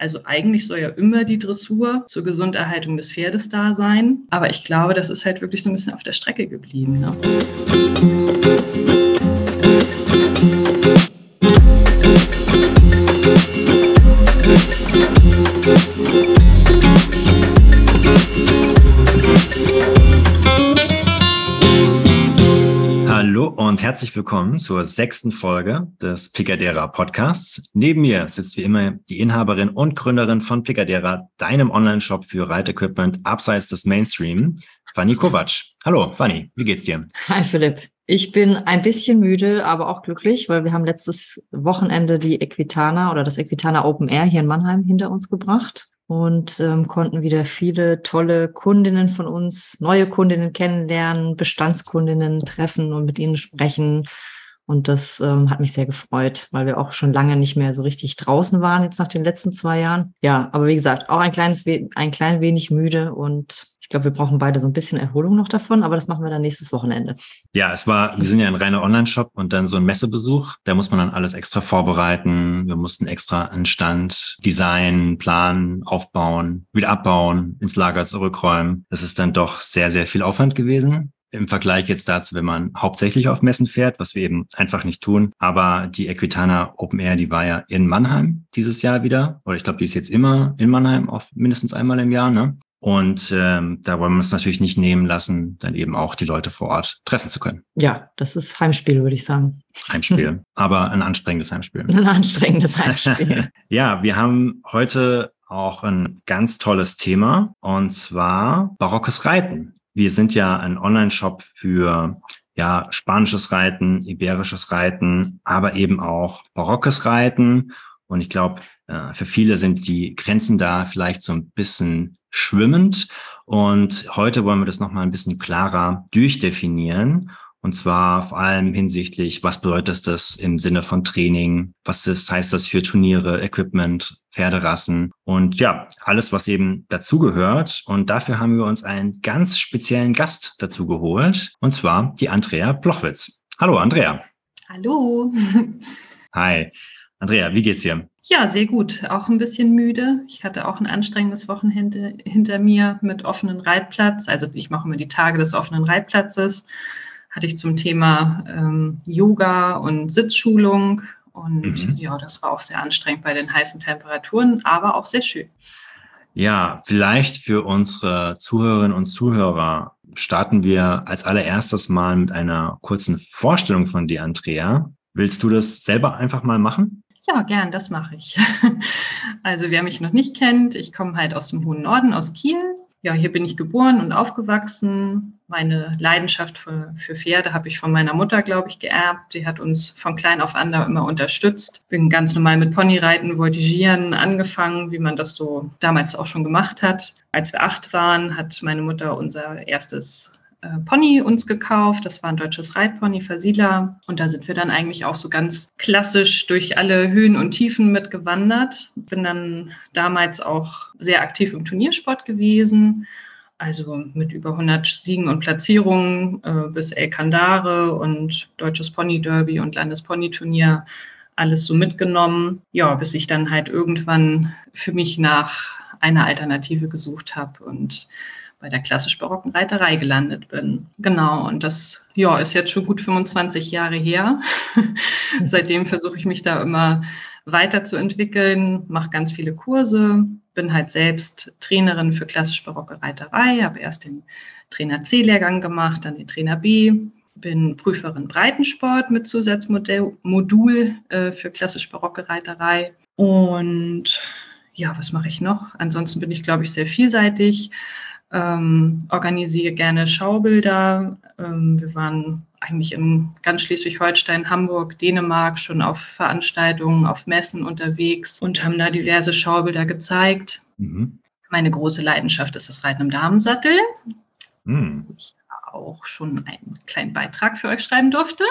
Also eigentlich soll ja immer die Dressur zur Gesunderhaltung des Pferdes da sein. Aber ich glaube, das ist halt wirklich so ein bisschen auf der Strecke geblieben. Ne? Herzlich willkommen zur sechsten Folge des Plicadera Podcasts. Neben mir sitzt wie immer die Inhaberin und Gründerin von Plicadera, deinem Online-Shop für Reitequipment abseits des Mainstream, Fanny Kovac. Hallo, Fanny, wie geht's dir? Hi, Philipp. Ich bin ein bisschen müde, aber auch glücklich, weil wir haben letztes Wochenende die Equitana oder das Equitana Open Air hier in Mannheim hinter uns gebracht und ähm, konnten wieder viele tolle Kundinnen von uns, neue Kundinnen kennenlernen, Bestandskundinnen treffen und mit ihnen sprechen. Und das ähm, hat mich sehr gefreut, weil wir auch schon lange nicht mehr so richtig draußen waren, jetzt nach den letzten zwei Jahren. Ja, aber wie gesagt, auch ein kleines, ein klein wenig müde und ich glaube, wir brauchen beide so ein bisschen Erholung noch davon, aber das machen wir dann nächstes Wochenende. Ja, es war, wir sind ja ein reiner Online-Shop und dann so ein Messebesuch. Da muss man dann alles extra vorbereiten. Wir mussten extra einen Stand designen, planen, aufbauen, wieder abbauen, ins Lager zurückräumen. Das ist dann doch sehr, sehr viel Aufwand gewesen im Vergleich jetzt dazu, wenn man hauptsächlich auf Messen fährt, was wir eben einfach nicht tun. Aber die Equitana Open Air, die war ja in Mannheim dieses Jahr wieder. Oder ich glaube, die ist jetzt immer in Mannheim, auf mindestens einmal im Jahr. Ne? Und ähm, da wollen wir uns natürlich nicht nehmen lassen, dann eben auch die Leute vor Ort treffen zu können. Ja, das ist Heimspiel, würde ich sagen. Heimspiel, aber ein anstrengendes Heimspiel. Ein anstrengendes Heimspiel. ja, wir haben heute auch ein ganz tolles Thema und zwar barockes Reiten. Wir sind ja ein Online-Shop für ja, spanisches Reiten, iberisches Reiten, aber eben auch barockes Reiten. Und ich glaube, äh, für viele sind die Grenzen da vielleicht so ein bisschen schwimmend. Und heute wollen wir das nochmal ein bisschen klarer durchdefinieren. Und zwar vor allem hinsichtlich, was bedeutet das im Sinne von Training? Was ist, heißt das für Turniere, Equipment, Pferderassen und ja, alles, was eben dazugehört. Und dafür haben wir uns einen ganz speziellen Gast dazu geholt. Und zwar die Andrea Blochwitz. Hallo, Andrea. Hallo. Hi. Andrea, wie geht's dir? Ja, sehr gut. Auch ein bisschen müde. Ich hatte auch ein anstrengendes Wochenende hinter mir mit offenen Reitplatz. Also ich mache immer die Tage des offenen Reitplatzes. Hatte ich zum Thema ähm, Yoga und Sitzschulung. Und mhm. ja, das war auch sehr anstrengend bei den heißen Temperaturen, aber auch sehr schön. Ja, vielleicht für unsere Zuhörerinnen und Zuhörer starten wir als allererstes mal mit einer kurzen Vorstellung von dir, Andrea. Willst du das selber einfach mal machen? Ja, gern, das mache ich. Also wer mich noch nicht kennt, ich komme halt aus dem hohen Norden, aus Kiel. Ja, hier bin ich geboren und aufgewachsen. Meine Leidenschaft für, für Pferde habe ich von meiner Mutter, glaube ich, geerbt. Die hat uns von klein auf an da immer unterstützt. Bin ganz normal mit Ponyreiten, Voltigieren angefangen, wie man das so damals auch schon gemacht hat. Als wir acht waren, hat meine Mutter unser erstes äh, Pony uns gekauft. Das war ein deutsches Reitpony, Versila. Und da sind wir dann eigentlich auch so ganz klassisch durch alle Höhen und Tiefen mitgewandert. Bin dann damals auch sehr aktiv im Turniersport gewesen. Also mit über 100 Siegen und Platzierungen äh, bis El Kandare und Deutsches Pony Derby und Landesponyturnier alles so mitgenommen. Ja, bis ich dann halt irgendwann für mich nach einer Alternative gesucht habe und bei der klassisch-barocken Reiterei gelandet bin. Genau, und das ja, ist jetzt schon gut 25 Jahre her. Seitdem versuche ich mich da immer weiterzuentwickeln, mache ganz viele Kurse, bin halt selbst Trainerin für klassisch-barocke Reiterei, habe erst den Trainer C-Lehrgang gemacht, dann den Trainer B, bin Prüferin Breitensport mit Zusatzmodul äh, für klassisch-barocke Reiterei. Und ja, was mache ich noch? Ansonsten bin ich, glaube ich, sehr vielseitig ähm, organisiere gerne Schaubilder. Ähm, wir waren eigentlich in ganz Schleswig-Holstein, Hamburg, Dänemark schon auf Veranstaltungen, auf Messen unterwegs und haben da diverse Schaubilder gezeigt. Mhm. Meine große Leidenschaft ist das Reiten im Damensattel. Mhm. Ich auch schon einen kleinen Beitrag für euch schreiben durfte.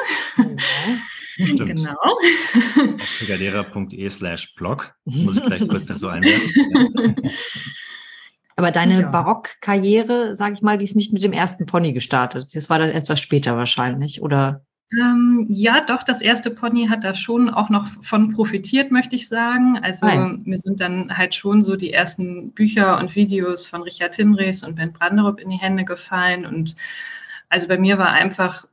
Ja, stimmt. genau. Auf slash blog. Muss ich vielleicht kurz das so einwerfen. Aber deine ja. Barockkarriere, sage ich mal, die ist nicht mit dem ersten Pony gestartet. Das war dann etwas später wahrscheinlich, oder? Ähm, ja, doch, das erste Pony hat da schon auch noch von profitiert, möchte ich sagen. Also Nein. mir sind dann halt schon so die ersten Bücher und Videos von Richard Hinrichs und Ben Branderup in die Hände gefallen. Und also bei mir war einfach,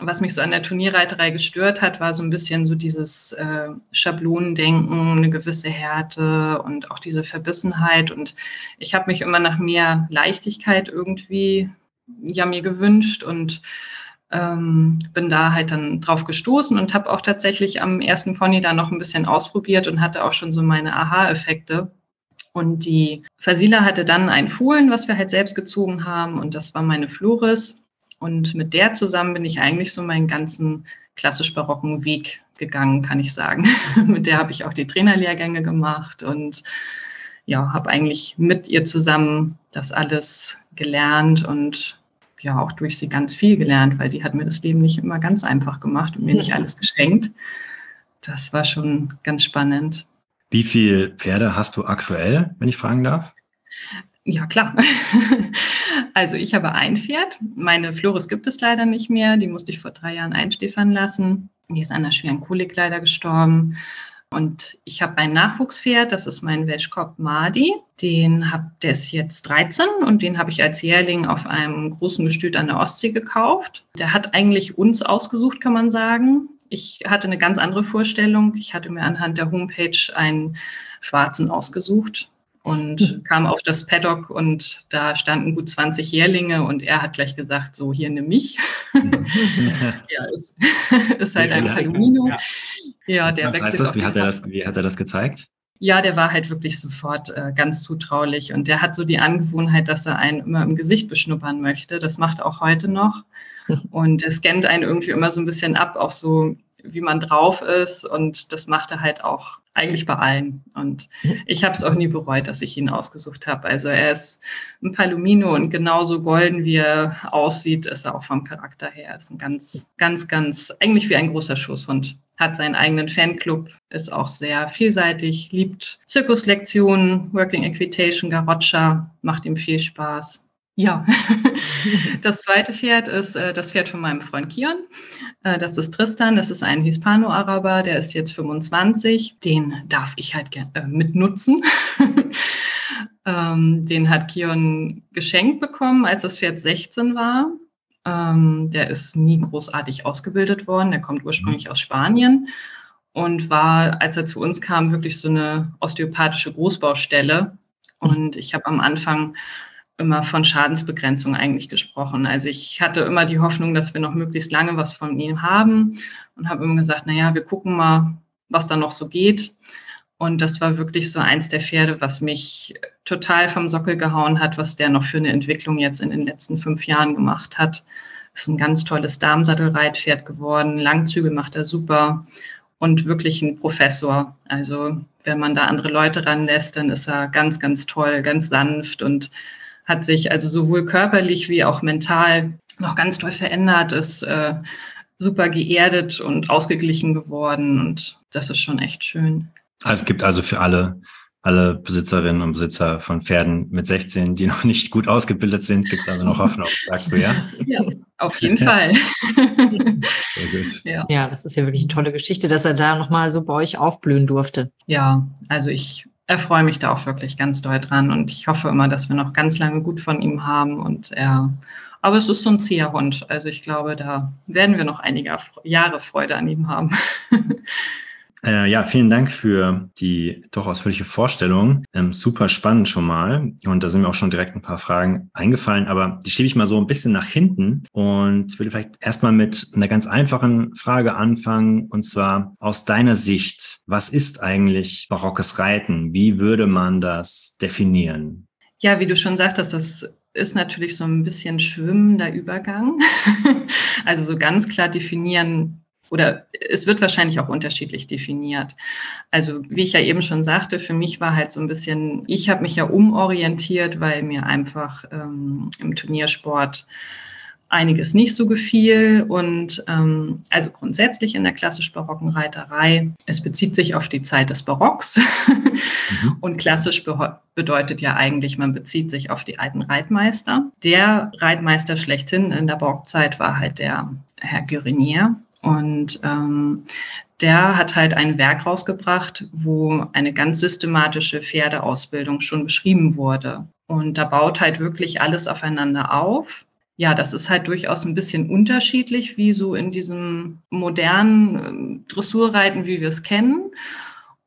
was mich so an der Turnierreiterei gestört hat, war so ein bisschen so dieses äh, Schablonendenken, eine gewisse Härte und auch diese Verbissenheit. Und ich habe mich immer nach mehr Leichtigkeit irgendwie ja mir gewünscht und ähm, bin da halt dann drauf gestoßen und habe auch tatsächlich am ersten Pony da noch ein bisschen ausprobiert und hatte auch schon so meine Aha-Effekte. Und die Fasila hatte dann ein Fohlen, was wir halt selbst gezogen haben und das war meine Floris. Und mit der zusammen bin ich eigentlich so meinen ganzen klassisch barocken Weg gegangen, kann ich sagen. mit der habe ich auch die Trainerlehrgänge gemacht und ja, habe eigentlich mit ihr zusammen das alles gelernt und ja auch durch sie ganz viel gelernt, weil die hat mir das Leben nicht immer ganz einfach gemacht und mir nicht alles geschenkt. Das war schon ganz spannend. Wie viele Pferde hast du aktuell, wenn ich fragen darf? Ja, klar. Also ich habe ein Pferd. Meine Floris gibt es leider nicht mehr. Die musste ich vor drei Jahren einstiefern lassen. Die ist an einer schweren Kolik leider gestorben. Und ich habe ein Nachwuchspferd, das ist mein Welschkopf Madi. Den hab, der ist jetzt 13 und den habe ich als Jährling auf einem großen Gestüt an der Ostsee gekauft. Der hat eigentlich uns ausgesucht, kann man sagen. Ich hatte eine ganz andere Vorstellung. Ich hatte mir anhand der Homepage einen Schwarzen ausgesucht und kam auf das Paddock und da standen gut 20 Jährlinge und er hat gleich gesagt, so hier nimm mich. ja, ist, ist halt ein Palomino. Ja. ja, der Was heißt das? Wie hat, er das? wie hat er das gezeigt? Ja, der war halt wirklich sofort äh, ganz zutraulich und der hat so die Angewohnheit, dass er einen immer im Gesicht beschnuppern möchte. Das macht er auch heute noch. Und er scannt einen irgendwie immer so ein bisschen ab auf so wie man drauf ist. Und das macht er halt auch eigentlich bei allen. Und ich habe es auch nie bereut, dass ich ihn ausgesucht habe. Also er ist ein Palomino und genauso golden, wie er aussieht, ist er auch vom Charakter her. Er ist ein ganz, ganz, ganz, eigentlich wie ein großer Schusshund. Hat seinen eigenen Fanclub, ist auch sehr vielseitig, liebt Zirkuslektionen, Working Equitation, Garoccia, macht ihm viel Spaß. Ja, das zweite Pferd ist äh, das Pferd von meinem Freund Kion. Äh, das ist Tristan, das ist ein Hispano-Araber, der ist jetzt 25. Den darf ich halt äh, mitnutzen. ähm, den hat Kion geschenkt bekommen, als das Pferd 16 war. Ähm, der ist nie großartig ausgebildet worden. Der kommt ursprünglich aus Spanien und war, als er zu uns kam, wirklich so eine osteopathische Großbaustelle. Und ich habe am Anfang immer von Schadensbegrenzung eigentlich gesprochen. Also ich hatte immer die Hoffnung, dass wir noch möglichst lange was von ihm haben und habe immer gesagt, naja, wir gucken mal, was da noch so geht. Und das war wirklich so eins der Pferde, was mich total vom Sockel gehauen hat, was der noch für eine Entwicklung jetzt in den letzten fünf Jahren gemacht hat. Ist ein ganz tolles Darmsattelreitpferd geworden. Langzüge macht er super und wirklich ein Professor. Also wenn man da andere Leute ranlässt, dann ist er ganz, ganz toll, ganz sanft und hat sich also sowohl körperlich wie auch mental noch ganz toll verändert, ist äh, super geerdet und ausgeglichen geworden und das ist schon echt schön. Also es gibt also für alle, alle Besitzerinnen und Besitzer von Pferden mit 16, die noch nicht gut ausgebildet sind, gibt es also noch Hoffnung, sagst du, ja? Ja, auf jeden Fall. Sehr gut. Ja. ja, das ist ja wirklich eine tolle Geschichte, dass er da nochmal so bei euch aufblühen durfte. Ja, also ich erfreue mich da auch wirklich ganz doll dran und ich hoffe immer, dass wir noch ganz lange gut von ihm haben und er, aber es ist so ein zieher Hund, also ich glaube, da werden wir noch einige Jahre Freude an ihm haben. Äh, ja, vielen Dank für die doch ausführliche Vorstellung. Ähm, super spannend schon mal. Und da sind mir auch schon direkt ein paar Fragen eingefallen, aber die schiebe ich mal so ein bisschen nach hinten und will vielleicht erstmal mit einer ganz einfachen Frage anfangen. Und zwar aus deiner Sicht, was ist eigentlich barockes Reiten? Wie würde man das definieren? Ja, wie du schon sagtest, das ist natürlich so ein bisschen schwimmender Übergang. also so ganz klar definieren oder es wird wahrscheinlich auch unterschiedlich definiert. Also wie ich ja eben schon sagte, für mich war halt so ein bisschen, ich habe mich ja umorientiert, weil mir einfach ähm, im Turniersport einiges nicht so gefiel. Und ähm, also grundsätzlich in der klassisch-barocken Reiterei, es bezieht sich auf die Zeit des Barocks. mhm. Und klassisch be bedeutet ja eigentlich, man bezieht sich auf die alten Reitmeister. Der Reitmeister schlechthin in der Barockzeit war halt der Herr Gurinier. Und ähm, der hat halt ein Werk rausgebracht, wo eine ganz systematische Pferdeausbildung schon beschrieben wurde. Und da baut halt wirklich alles aufeinander auf. Ja, das ist halt durchaus ein bisschen unterschiedlich, wie so in diesem modernen ähm, Dressurreiten, wie wir es kennen.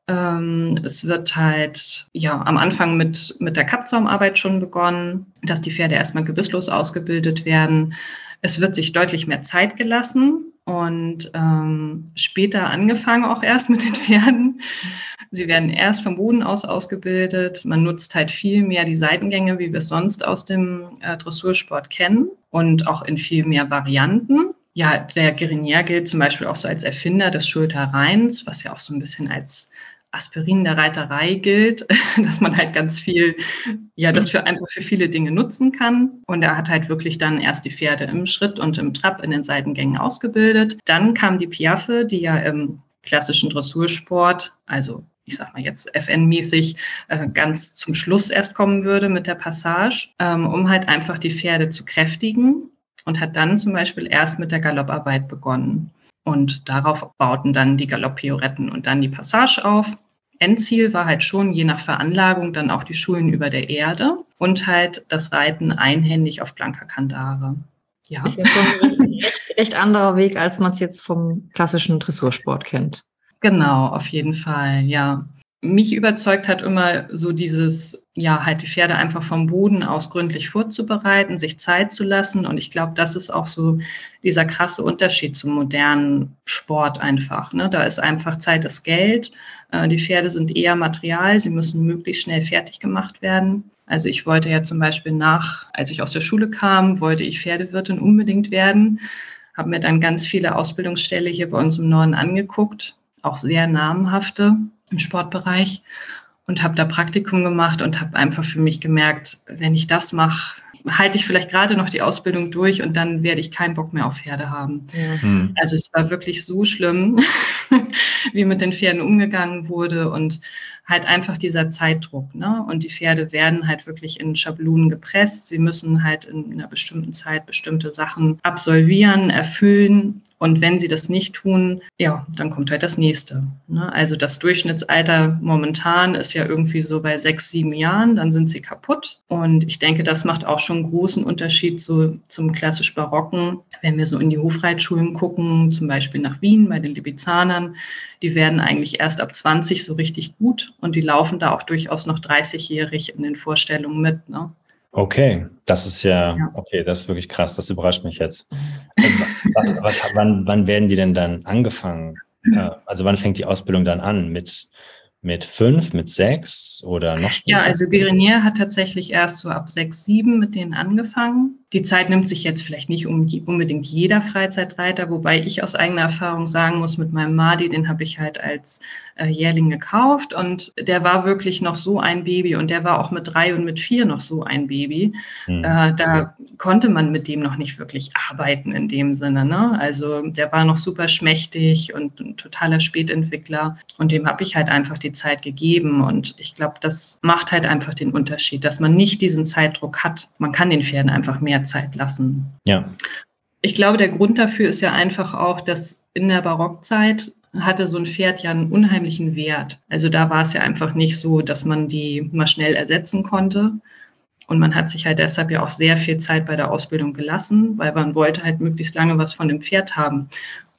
Ähm, es wird halt ja am Anfang mit, mit der Kappzaumarbeit schon begonnen, dass die Pferde erstmal gebisslos ausgebildet werden. Es wird sich deutlich mehr Zeit gelassen und ähm, später angefangen auch erst mit den Pferden. Sie werden erst vom Boden aus ausgebildet. Man nutzt halt viel mehr die Seitengänge, wie wir es sonst aus dem äh, Dressursport kennen und auch in viel mehr Varianten. Ja, der Gerinier gilt zum Beispiel auch so als Erfinder des Schulterreins, was ja auch so ein bisschen als Aspirin der Reiterei gilt, dass man halt ganz viel, ja, das für einfach für viele Dinge nutzen kann. Und er hat halt wirklich dann erst die Pferde im Schritt und im Trab in den Seitengängen ausgebildet. Dann kam die Piaffe, die ja im klassischen Dressursport, also ich sag mal jetzt FN-mäßig, äh, ganz zum Schluss erst kommen würde mit der Passage, ähm, um halt einfach die Pferde zu kräftigen und hat dann zum Beispiel erst mit der Galopparbeit begonnen. Und darauf bauten dann die Galopppioretten und dann die Passage auf. Endziel war halt schon je nach Veranlagung dann auch die Schulen über der Erde und halt das Reiten einhändig auf blanker Kandare. Ja. Ist ja schon ein recht, recht anderer Weg, als man es jetzt vom klassischen Dressursport kennt. Genau, auf jeden Fall, ja mich überzeugt hat immer so dieses, ja, halt die Pferde einfach vom Boden aus gründlich vorzubereiten, sich Zeit zu lassen. Und ich glaube, das ist auch so dieser krasse Unterschied zum modernen Sport einfach. Ne? Da ist einfach Zeit das Geld. Äh, die Pferde sind eher Material, sie müssen möglichst schnell fertig gemacht werden. Also ich wollte ja zum Beispiel nach, als ich aus der Schule kam, wollte ich Pferdewirtin unbedingt werden, habe mir dann ganz viele Ausbildungsstelle hier bei uns im Norden angeguckt, auch sehr namhafte im Sportbereich und habe da Praktikum gemacht und habe einfach für mich gemerkt, wenn ich das mache, halte ich vielleicht gerade noch die Ausbildung durch und dann werde ich keinen Bock mehr auf Pferde haben. Ja. Hm. Also es war wirklich so schlimm, wie mit den Pferden umgegangen wurde und halt einfach dieser Zeitdruck. Ne? Und die Pferde werden halt wirklich in Schablonen gepresst. Sie müssen halt in einer bestimmten Zeit bestimmte Sachen absolvieren, erfüllen. Und wenn sie das nicht tun, ja, dann kommt halt das nächste. Ne? Also das Durchschnittsalter momentan ist ja irgendwie so bei sechs, sieben Jahren, dann sind sie kaputt. Und ich denke, das macht auch schon einen großen Unterschied so zum klassisch Barocken. Wenn wir so in die Hofreitschulen gucken, zum Beispiel nach Wien bei den Libizanern, die werden eigentlich erst ab 20 so richtig gut und die laufen da auch durchaus noch 30-jährig in den Vorstellungen mit. Ne? Okay, das ist ja, ja, okay, das ist wirklich krass, das überrascht mich jetzt. was, was, wann, wann werden die denn dann angefangen? Äh, also wann fängt die Ausbildung dann an? Mit mit fünf, mit sechs oder noch später? Ja, also Guerinier hat tatsächlich erst so ab sechs, sieben mit denen angefangen. Die Zeit nimmt sich jetzt vielleicht nicht unbedingt jeder Freizeitreiter, wobei ich aus eigener Erfahrung sagen muss, mit meinem Madi, den habe ich halt als äh, Jährling gekauft und der war wirklich noch so ein Baby und der war auch mit drei und mit vier noch so ein Baby. Hm. Äh, da konnte man mit dem noch nicht wirklich arbeiten in dem Sinne. Ne? Also der war noch super schmächtig und ein totaler Spätentwickler und dem habe ich halt einfach die Zeit gegeben und ich glaube, das macht halt einfach den Unterschied, dass man nicht diesen Zeitdruck hat. Man kann den Pferden einfach mehr Zeit lassen. Ja. Ich glaube, der Grund dafür ist ja einfach auch, dass in der Barockzeit hatte so ein Pferd ja einen unheimlichen Wert. Also da war es ja einfach nicht so, dass man die mal schnell ersetzen konnte. Und man hat sich halt deshalb ja auch sehr viel Zeit bei der Ausbildung gelassen, weil man wollte halt möglichst lange was von dem Pferd haben.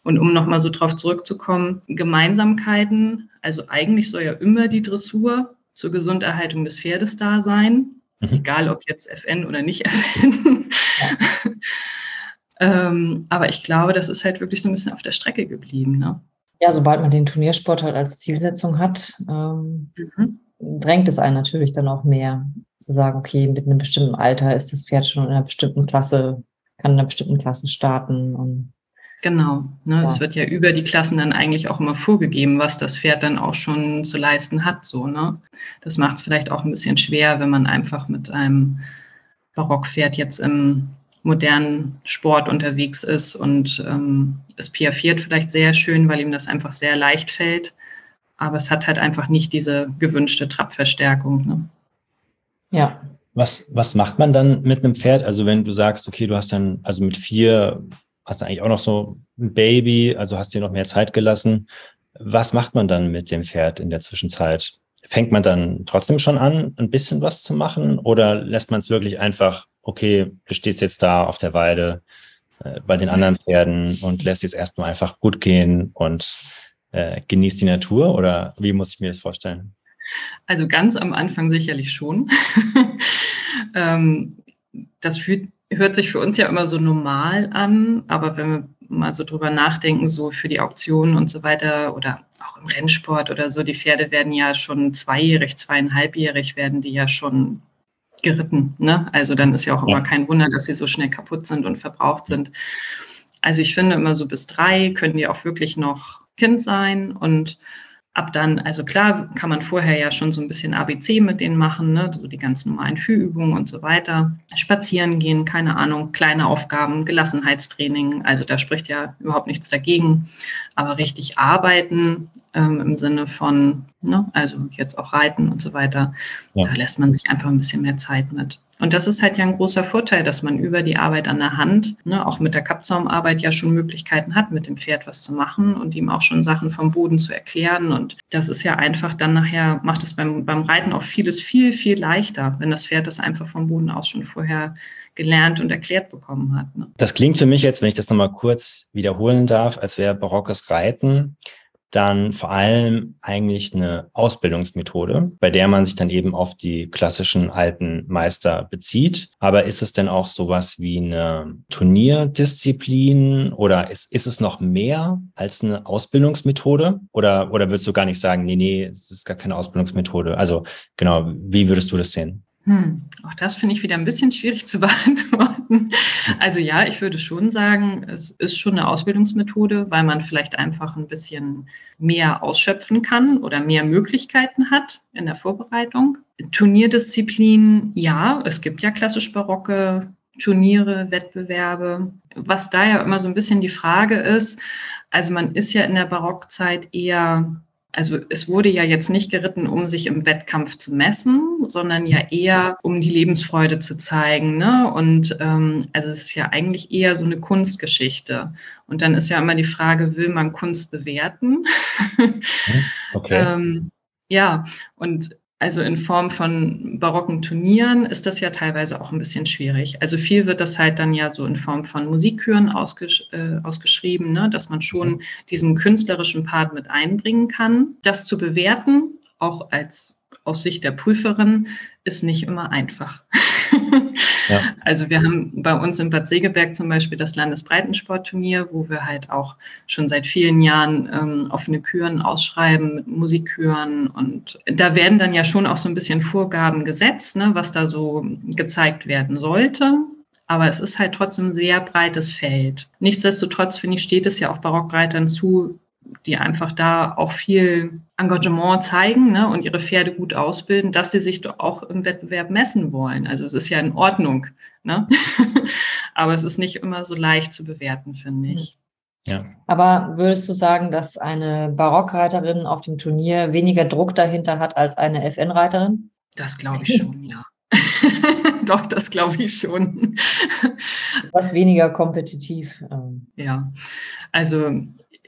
Und um nochmal so drauf zurückzukommen, Gemeinsamkeiten, also eigentlich soll ja immer die Dressur zur Gesunderhaltung des Pferdes da sein, mhm. egal ob jetzt FN oder nicht FN. Ja. ähm, aber ich glaube, das ist halt wirklich so ein bisschen auf der Strecke geblieben. Ne? Ja, sobald man den Turniersport halt als Zielsetzung hat, ähm, mhm. drängt es einen natürlich dann auch mehr zu sagen, okay, mit einem bestimmten Alter ist das Pferd schon in einer bestimmten Klasse, kann in einer bestimmten Klasse starten und Genau. Ne, ja. Es wird ja über die Klassen dann eigentlich auch immer vorgegeben, was das Pferd dann auch schon zu leisten hat. So, ne? Das macht es vielleicht auch ein bisschen schwer, wenn man einfach mit einem Barockpferd jetzt im modernen Sport unterwegs ist und ähm, es piaffiert vielleicht sehr schön, weil ihm das einfach sehr leicht fällt. Aber es hat halt einfach nicht diese gewünschte Trabverstärkung. Ne? Ja. Was, was macht man dann mit einem Pferd? Also wenn du sagst, okay, du hast dann also mit vier hast eigentlich auch noch so ein Baby, also hast dir noch mehr Zeit gelassen. Was macht man dann mit dem Pferd in der Zwischenzeit? Fängt man dann trotzdem schon an, ein bisschen was zu machen oder lässt man es wirklich einfach, okay, du stehst jetzt da auf der Weide äh, bei den anderen Pferden und lässt es erstmal einfach gut gehen und äh, genießt die Natur oder wie muss ich mir das vorstellen? Also ganz am Anfang sicherlich schon. ähm, das fühlt, hört sich für uns ja immer so normal an, aber wenn wir mal so drüber nachdenken, so für die Auktionen und so weiter oder auch im Rennsport oder so, die Pferde werden ja schon zweijährig, zweieinhalbjährig werden die ja schon geritten. Ne? Also dann ist ja auch immer kein Wunder, dass sie so schnell kaputt sind und verbraucht sind. Also ich finde immer so bis drei können die auch wirklich noch Kind sein und ab dann, also klar, kann man vorher ja schon so ein bisschen ABC mit denen machen, ne? so die ganz normalen Führübungen und so weiter. Spazieren gehen, keine Ahnung, kleine Aufgaben, Gelassenheitstraining, also da spricht ja überhaupt nichts dagegen. Aber richtig arbeiten ähm, im Sinne von, ne? also jetzt auch reiten und so weiter, ja. da lässt man sich einfach ein bisschen mehr Zeit mit. Und das ist halt ja ein großer Vorteil, dass man über die Arbeit an der Hand, ne, auch mit der Kappzaumarbeit ja schon Möglichkeiten hat, mit dem Pferd was zu machen und ihm auch schon Sachen vom Boden zu erklären. Und das ist ja einfach dann nachher, macht es beim, beim Reiten auch vieles viel, viel leichter, wenn das Pferd das einfach vom Boden aus schon vorher gelernt und erklärt bekommen hat. Ne? Das klingt für mich jetzt, wenn ich das nochmal kurz wiederholen darf, als wäre barockes Reiten dann vor allem eigentlich eine Ausbildungsmethode, bei der man sich dann eben auf die klassischen alten Meister bezieht. Aber ist es denn auch sowas wie eine Turnierdisziplin oder ist, ist es noch mehr als eine Ausbildungsmethode? Oder, oder würdest du gar nicht sagen, nee, nee, es ist gar keine Ausbildungsmethode? Also genau, wie würdest du das sehen? Hm, auch das finde ich wieder ein bisschen schwierig zu beantworten. Also ja, ich würde schon sagen, es ist schon eine Ausbildungsmethode, weil man vielleicht einfach ein bisschen mehr ausschöpfen kann oder mehr Möglichkeiten hat in der Vorbereitung. Turnierdisziplin, ja, es gibt ja klassisch barocke Turniere, Wettbewerbe. Was da ja immer so ein bisschen die Frage ist, also man ist ja in der Barockzeit eher also es wurde ja jetzt nicht geritten, um sich im Wettkampf zu messen, sondern ja eher, um die Lebensfreude zu zeigen. Ne? Und ähm, also es ist ja eigentlich eher so eine Kunstgeschichte. Und dann ist ja immer die Frage, will man Kunst bewerten? Okay. ähm, ja, und also in Form von barocken Turnieren ist das ja teilweise auch ein bisschen schwierig. Also viel wird das halt dann ja so in Form von Musikküren ausgesch äh, ausgeschrieben, ne? dass man schon mhm. diesen künstlerischen Part mit einbringen kann. Das zu bewerten, auch als aus Sicht der Prüferin, ist nicht immer einfach. Ja. Also wir haben bei uns in Bad Segeberg zum Beispiel das Landesbreitensportturnier, wo wir halt auch schon seit vielen Jahren ähm, offene Küren ausschreiben mit Musikküren. Und da werden dann ja schon auch so ein bisschen Vorgaben gesetzt, ne, was da so gezeigt werden sollte. Aber es ist halt trotzdem ein sehr breites Feld. Nichtsdestotrotz, finde ich, steht es ja auch Barockreitern zu, die einfach da auch viel Engagement zeigen ne, und ihre Pferde gut ausbilden, dass sie sich doch auch im Wettbewerb messen wollen. Also es ist ja in Ordnung. Ne? Aber es ist nicht immer so leicht zu bewerten, finde ich. Ja. Aber würdest du sagen, dass eine Barockreiterin auf dem Turnier weniger Druck dahinter hat als eine FN-Reiterin? Das glaube ich schon, ja. Doch, das glaube ich schon. Was weniger kompetitiv. Ähm. Ja, also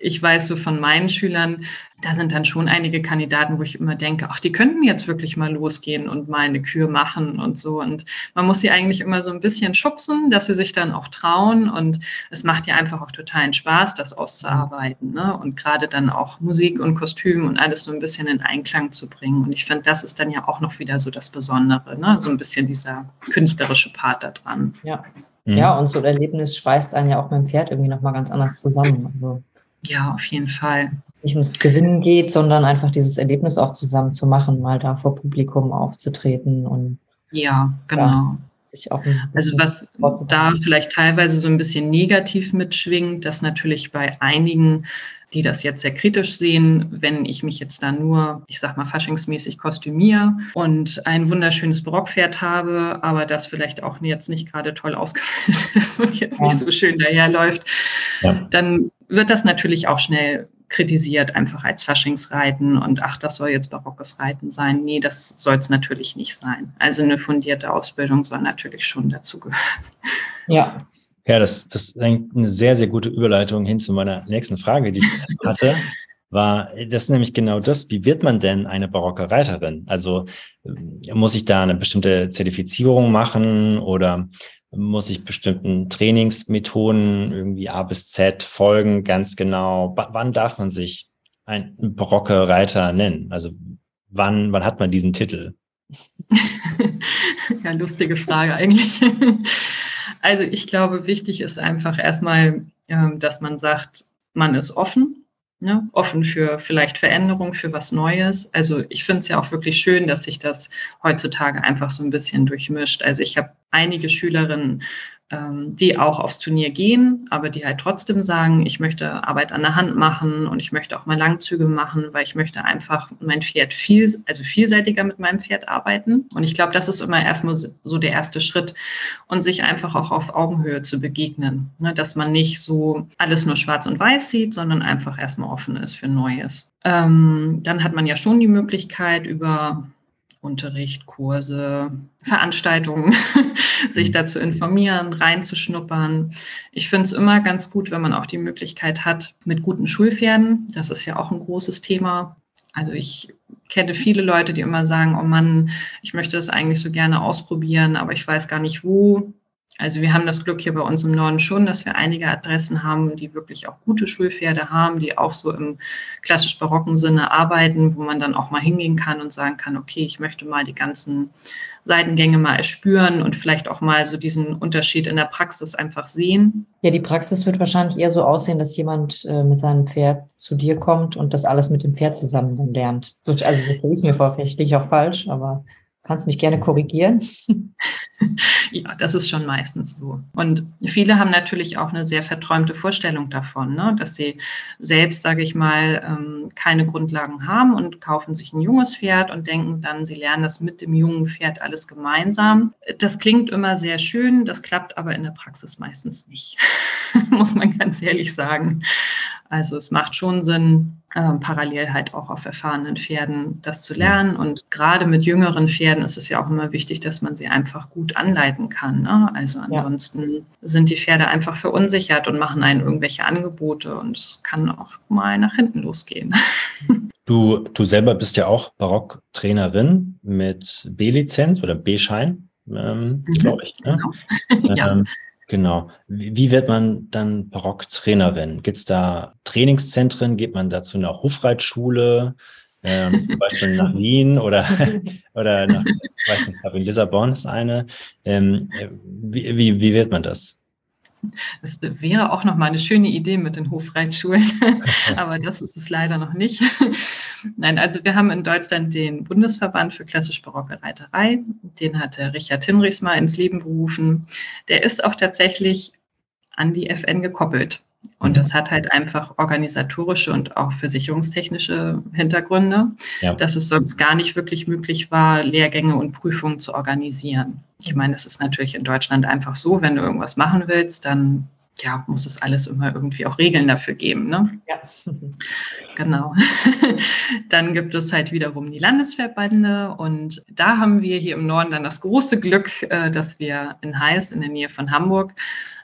ich weiß so von meinen Schülern, da sind dann schon einige Kandidaten, wo ich immer denke, ach, die könnten jetzt wirklich mal losgehen und mal eine Kür machen und so. Und man muss sie eigentlich immer so ein bisschen schubsen, dass sie sich dann auch trauen. Und es macht ja einfach auch totalen Spaß, das auszuarbeiten. Ne? Und gerade dann auch Musik und Kostüm und alles so ein bisschen in Einklang zu bringen. Und ich finde, das ist dann ja auch noch wieder so das Besondere, ne? so ein bisschen dieser künstlerische Part da dran. Ja. Mhm. Ja, und so ein Erlebnis schweißt einen ja auch mit dem Pferd irgendwie nochmal ganz anders zusammen. Also ja, auf jeden Fall. Nicht ums Gewinnen geht, sondern einfach dieses Erlebnis auch zusammen zu machen, mal da vor Publikum aufzutreten und ja, genau. Ja, also was da vielleicht teilweise so ein bisschen negativ mitschwingt, dass natürlich bei einigen die das jetzt sehr kritisch sehen, wenn ich mich jetzt da nur, ich sag mal, faschingsmäßig kostümiere und ein wunderschönes Barockpferd habe, aber das vielleicht auch jetzt nicht gerade toll ausgebildet ist und jetzt ja. nicht so schön daherläuft, ja. dann wird das natürlich auch schnell kritisiert, einfach als Faschingsreiten und ach, das soll jetzt barockes Reiten sein. Nee, das soll es natürlich nicht sein. Also eine fundierte Ausbildung soll natürlich schon dazu gehören. Ja, Ja, das, das ist eine sehr, sehr gute Überleitung hin zu meiner nächsten Frage, die ich hatte. war das ist nämlich genau das. Wie wird man denn eine barocke Reiterin? Also äh, muss ich da eine bestimmte Zertifizierung machen oder muss ich bestimmten Trainingsmethoden irgendwie A bis Z folgen, ganz genau? W wann darf man sich ein barocke Reiter nennen? Also wann, wann hat man diesen Titel? ja, lustige Frage eigentlich. Also ich glaube, wichtig ist einfach erstmal, ähm, dass man sagt, man ist offen Ne, offen für vielleicht Veränderung, für was Neues. Also ich finde es ja auch wirklich schön, dass sich das heutzutage einfach so ein bisschen durchmischt. Also ich habe einige Schülerinnen die auch aufs Turnier gehen, aber die halt trotzdem sagen, ich möchte Arbeit an der Hand machen und ich möchte auch mal Langzüge machen, weil ich möchte einfach mein Pferd viel, also vielseitiger mit meinem Pferd arbeiten. Und ich glaube, das ist immer erstmal so der erste Schritt und sich einfach auch auf Augenhöhe zu begegnen, ne? dass man nicht so alles nur schwarz und weiß sieht, sondern einfach erstmal offen ist für Neues. Ähm, dann hat man ja schon die Möglichkeit über Unterricht, Kurse, Veranstaltungen, sich mhm. dazu informieren, reinzuschnuppern. Ich finde es immer ganz gut, wenn man auch die Möglichkeit hat mit guten Schulpferden. Das ist ja auch ein großes Thema. Also ich kenne viele Leute, die immer sagen, oh Mann, ich möchte das eigentlich so gerne ausprobieren, aber ich weiß gar nicht wo. Also wir haben das Glück hier bei uns im Norden schon, dass wir einige Adressen haben, die wirklich auch gute Schulpferde haben, die auch so im klassisch barocken Sinne arbeiten, wo man dann auch mal hingehen kann und sagen kann, okay, ich möchte mal die ganzen Seitengänge mal erspüren und vielleicht auch mal so diesen Unterschied in der Praxis einfach sehen. Ja, die Praxis wird wahrscheinlich eher so aussehen, dass jemand äh, mit seinem Pferd zu dir kommt und das alles mit dem Pferd zusammen lernt. Also so stelle ich mir vor, vielleicht auch falsch, aber kannst mich gerne korrigieren. Ja, das ist schon meistens so. Und viele haben natürlich auch eine sehr verträumte Vorstellung davon, ne? dass sie selbst, sage ich mal, ähm, keine Grundlagen haben und kaufen sich ein junges Pferd und denken dann, sie lernen das mit dem jungen Pferd alles gemeinsam. Das klingt immer sehr schön, das klappt aber in der Praxis meistens nicht, muss man ganz ehrlich sagen. Also es macht schon Sinn, äh, parallel halt auch auf erfahrenen Pferden das zu lernen. Und gerade mit jüngeren Pferden ist es ja auch immer wichtig, dass man sie einfach gut anleiten kann. Ne? Also ansonsten ja. sind die Pferde einfach verunsichert und machen einen irgendwelche Angebote und es kann auch mal nach hinten losgehen. Du, du selber bist ja auch Barocktrainerin mit B-Lizenz oder B-Schein, ähm, mhm, glaube ich. Ne? Genau. ja. Genau. Wie wird man dann Barocktrainerin? Gibt es da Trainingszentren? Geht man dazu einer Hofreitschule? Ähm, zum Beispiel nach Wien oder, oder nach, ich weiß nicht, in Lissabon ist eine. Ähm, wie, wie, wie wird man das? Das wäre auch noch mal eine schöne Idee mit den Hofreitschulen, aber das ist es leider noch nicht. Nein, also wir haben in Deutschland den Bundesverband für klassisch-barocke Reiterei. Den hat der Richard Hinrichs mal ins Leben berufen. Der ist auch tatsächlich an die FN gekoppelt. Und das hat halt einfach organisatorische und auch versicherungstechnische Hintergründe, ja. dass es sonst gar nicht wirklich möglich war, Lehrgänge und Prüfungen zu organisieren. Ich meine, das ist natürlich in Deutschland einfach so, wenn du irgendwas machen willst, dann ja, muss es alles immer irgendwie auch Regeln dafür geben. Ne? Ja. Genau. dann gibt es halt wiederum die Landesverbände und da haben wir hier im Norden dann das große Glück, äh, dass wir in Heist in der Nähe von Hamburg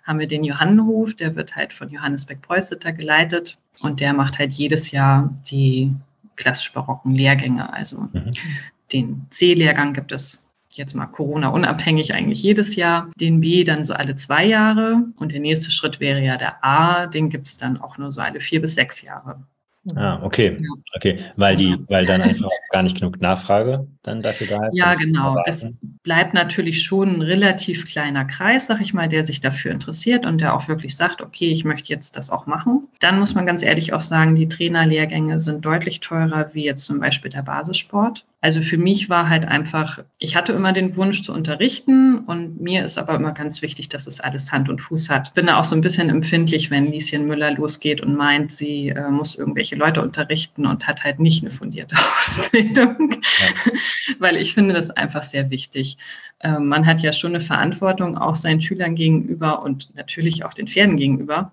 haben wir den Johannenhof, der wird halt von Johannes Beck-Preußeter geleitet und der macht halt jedes Jahr die klassisch-barocken Lehrgänge. Also mhm. den C-Lehrgang gibt es jetzt mal Corona-unabhängig eigentlich jedes Jahr, den B dann so alle zwei Jahre und der nächste Schritt wäre ja der A, den gibt es dann auch nur so alle vier bis sechs Jahre. Ah, okay. Okay, weil die, weil dann einfach gar nicht genug Nachfrage dann dafür da ist. Ja, genau. Es bleibt natürlich schon ein relativ kleiner Kreis, sag ich mal, der sich dafür interessiert und der auch wirklich sagt, okay, ich möchte jetzt das auch machen. Dann muss man ganz ehrlich auch sagen, die Trainerlehrgänge sind deutlich teurer wie jetzt zum Beispiel der Basissport. Also für mich war halt einfach, ich hatte immer den Wunsch zu unterrichten und mir ist aber immer ganz wichtig, dass es alles Hand und Fuß hat. Bin da auch so ein bisschen empfindlich, wenn Lieschen Müller losgeht und meint, sie äh, muss irgendwelche Leute unterrichten und hat halt nicht eine fundierte Ausbildung, ja. weil ich finde das einfach sehr wichtig. Äh, man hat ja schon eine Verantwortung auch seinen Schülern gegenüber und natürlich auch den Pferden gegenüber.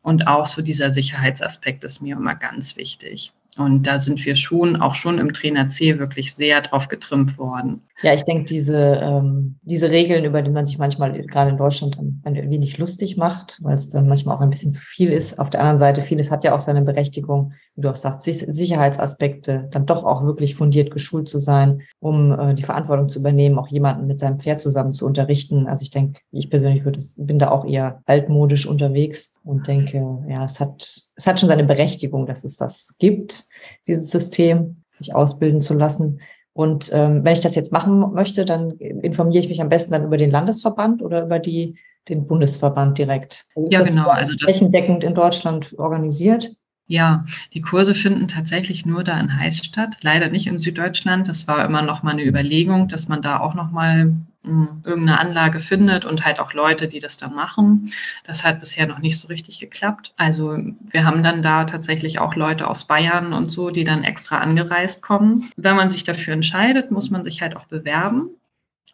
Und auch so dieser Sicherheitsaspekt ist mir immer ganz wichtig. Und da sind wir schon, auch schon im Trainer C, wirklich sehr drauf getrimmt worden. Ja, ich denke, diese, ähm, diese Regeln, über die man sich manchmal gerade in Deutschland ein wenig lustig macht, weil es dann manchmal auch ein bisschen zu viel ist. Auf der anderen Seite, vieles hat ja auch seine Berechtigung, wie du auch sagst, Sicherheitsaspekte, dann doch auch wirklich fundiert geschult zu sein, um äh, die Verantwortung zu übernehmen, auch jemanden mit seinem Pferd zusammen zu unterrichten. Also ich denke, ich persönlich würde, bin da auch eher altmodisch unterwegs und denke, ja, es hat, es hat schon seine Berechtigung, dass es das gibt, dieses System, sich ausbilden zu lassen. Und ähm, wenn ich das jetzt machen möchte, dann informiere ich mich am besten dann über den Landesverband oder über die, den Bundesverband direkt. Also ja, genau. Also das flächendeckend in Deutschland organisiert. Ja, die Kurse finden tatsächlich nur da in Heiß statt, leider nicht in Süddeutschland. Das war immer noch mal eine Überlegung, dass man da auch noch mal hm, irgendeine Anlage findet und halt auch Leute, die das dann machen. Das hat bisher noch nicht so richtig geklappt. Also wir haben dann da tatsächlich auch Leute aus Bayern und so, die dann extra angereist kommen. Wenn man sich dafür entscheidet, muss man sich halt auch bewerben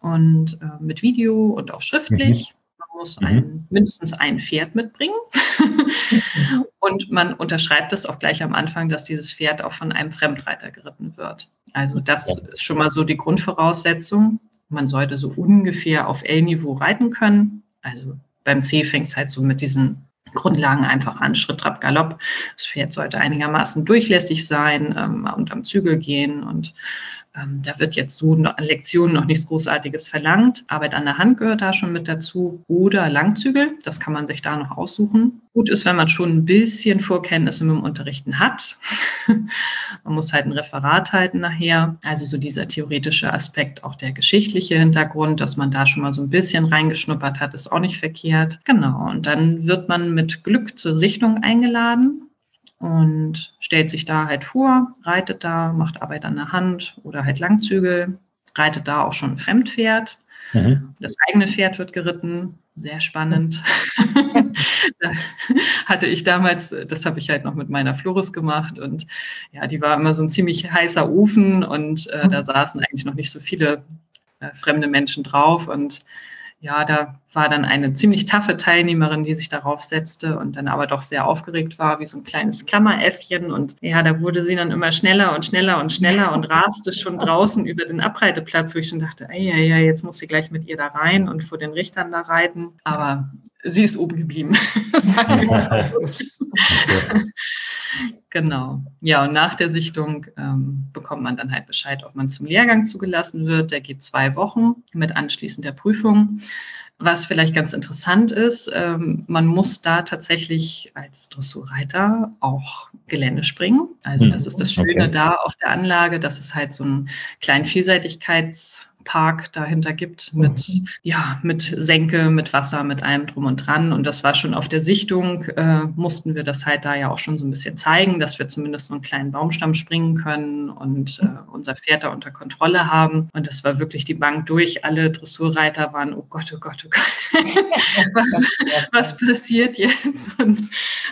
und äh, mit Video und auch schriftlich. Mhm muss mhm. ein, mindestens ein Pferd mitbringen. und man unterschreibt es auch gleich am Anfang, dass dieses Pferd auch von einem Fremdreiter geritten wird. Also das ja. ist schon mal so die Grundvoraussetzung. Man sollte so ungefähr auf L-Niveau reiten können. Also beim C fängt es halt so mit diesen Grundlagen einfach an, Schritt, Trab, Galopp. Das Pferd sollte einigermaßen durchlässig sein ähm, und am Zügel gehen und ähm, da wird jetzt so an Lektionen noch nichts Großartiges verlangt. Arbeit an der Hand gehört da schon mit dazu oder Langzügel. Das kann man sich da noch aussuchen. Gut ist, wenn man schon ein bisschen Vorkenntnisse mit dem Unterrichten hat. man muss halt ein Referat halten nachher. Also so dieser theoretische Aspekt, auch der geschichtliche Hintergrund, dass man da schon mal so ein bisschen reingeschnuppert hat, ist auch nicht verkehrt. Genau. Und dann wird man mit Glück zur Sichtung eingeladen und stellt sich da halt vor, reitet da, macht Arbeit an der Hand oder halt Langzügel, reitet da auch schon ein Fremdpferd. Mhm. Das eigene Pferd wird geritten, sehr spannend. da hatte ich damals, das habe ich halt noch mit meiner Floris gemacht und ja, die war immer so ein ziemlich heißer Ofen und äh, da saßen eigentlich noch nicht so viele äh, fremde Menschen drauf und ja, da war dann eine ziemlich taffe Teilnehmerin, die sich darauf setzte und dann aber doch sehr aufgeregt war, wie so ein kleines Klammeräffchen. Und ja, da wurde sie dann immer schneller und schneller und schneller und raste schon draußen über den Abreiteplatz, wo ich schon dachte, ja, ja, jetzt muss sie gleich mit ihr da rein und vor den Richtern da reiten. Aber sie ist oben geblieben. genau. Ja, und nach der Sichtung ähm, bekommt man dann halt Bescheid, ob man zum Lehrgang zugelassen wird. Der geht zwei Wochen mit anschließender Prüfung. Was vielleicht ganz interessant ist, ähm, man muss da tatsächlich als Dressurreiter auch Gelände springen. Also das ist das Schöne okay. da auf der Anlage, dass es halt so ein kleinen Vielseitigkeits- Park dahinter gibt mit, mhm. ja, mit Senke, mit Wasser, mit allem drum und dran. Und das war schon auf der Sichtung, äh, mussten wir das halt da ja auch schon so ein bisschen zeigen, dass wir zumindest so einen kleinen Baumstamm springen können und äh, unser Pferd da unter Kontrolle haben. Und das war wirklich die Bank durch. Alle Dressurreiter waren, oh Gott, oh Gott, oh Gott, was, was passiert jetzt? Und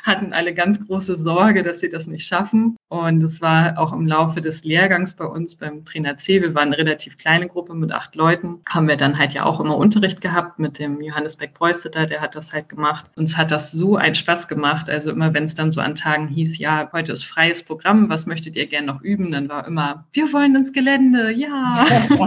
hatten alle ganz große Sorge, dass sie das nicht schaffen. Und es war auch im Laufe des Lehrgangs bei uns beim Trainer C, wir waren eine relativ kleine Gruppe mit acht Leuten, haben wir dann halt ja auch immer Unterricht gehabt mit dem Johannes Beck-Preußeter, der hat das halt gemacht. Uns hat das so einen Spaß gemacht. Also immer, wenn es dann so an Tagen hieß, ja, heute ist freies Programm, was möchtet ihr gerne noch üben? Dann war immer, wir wollen ins Gelände, ja.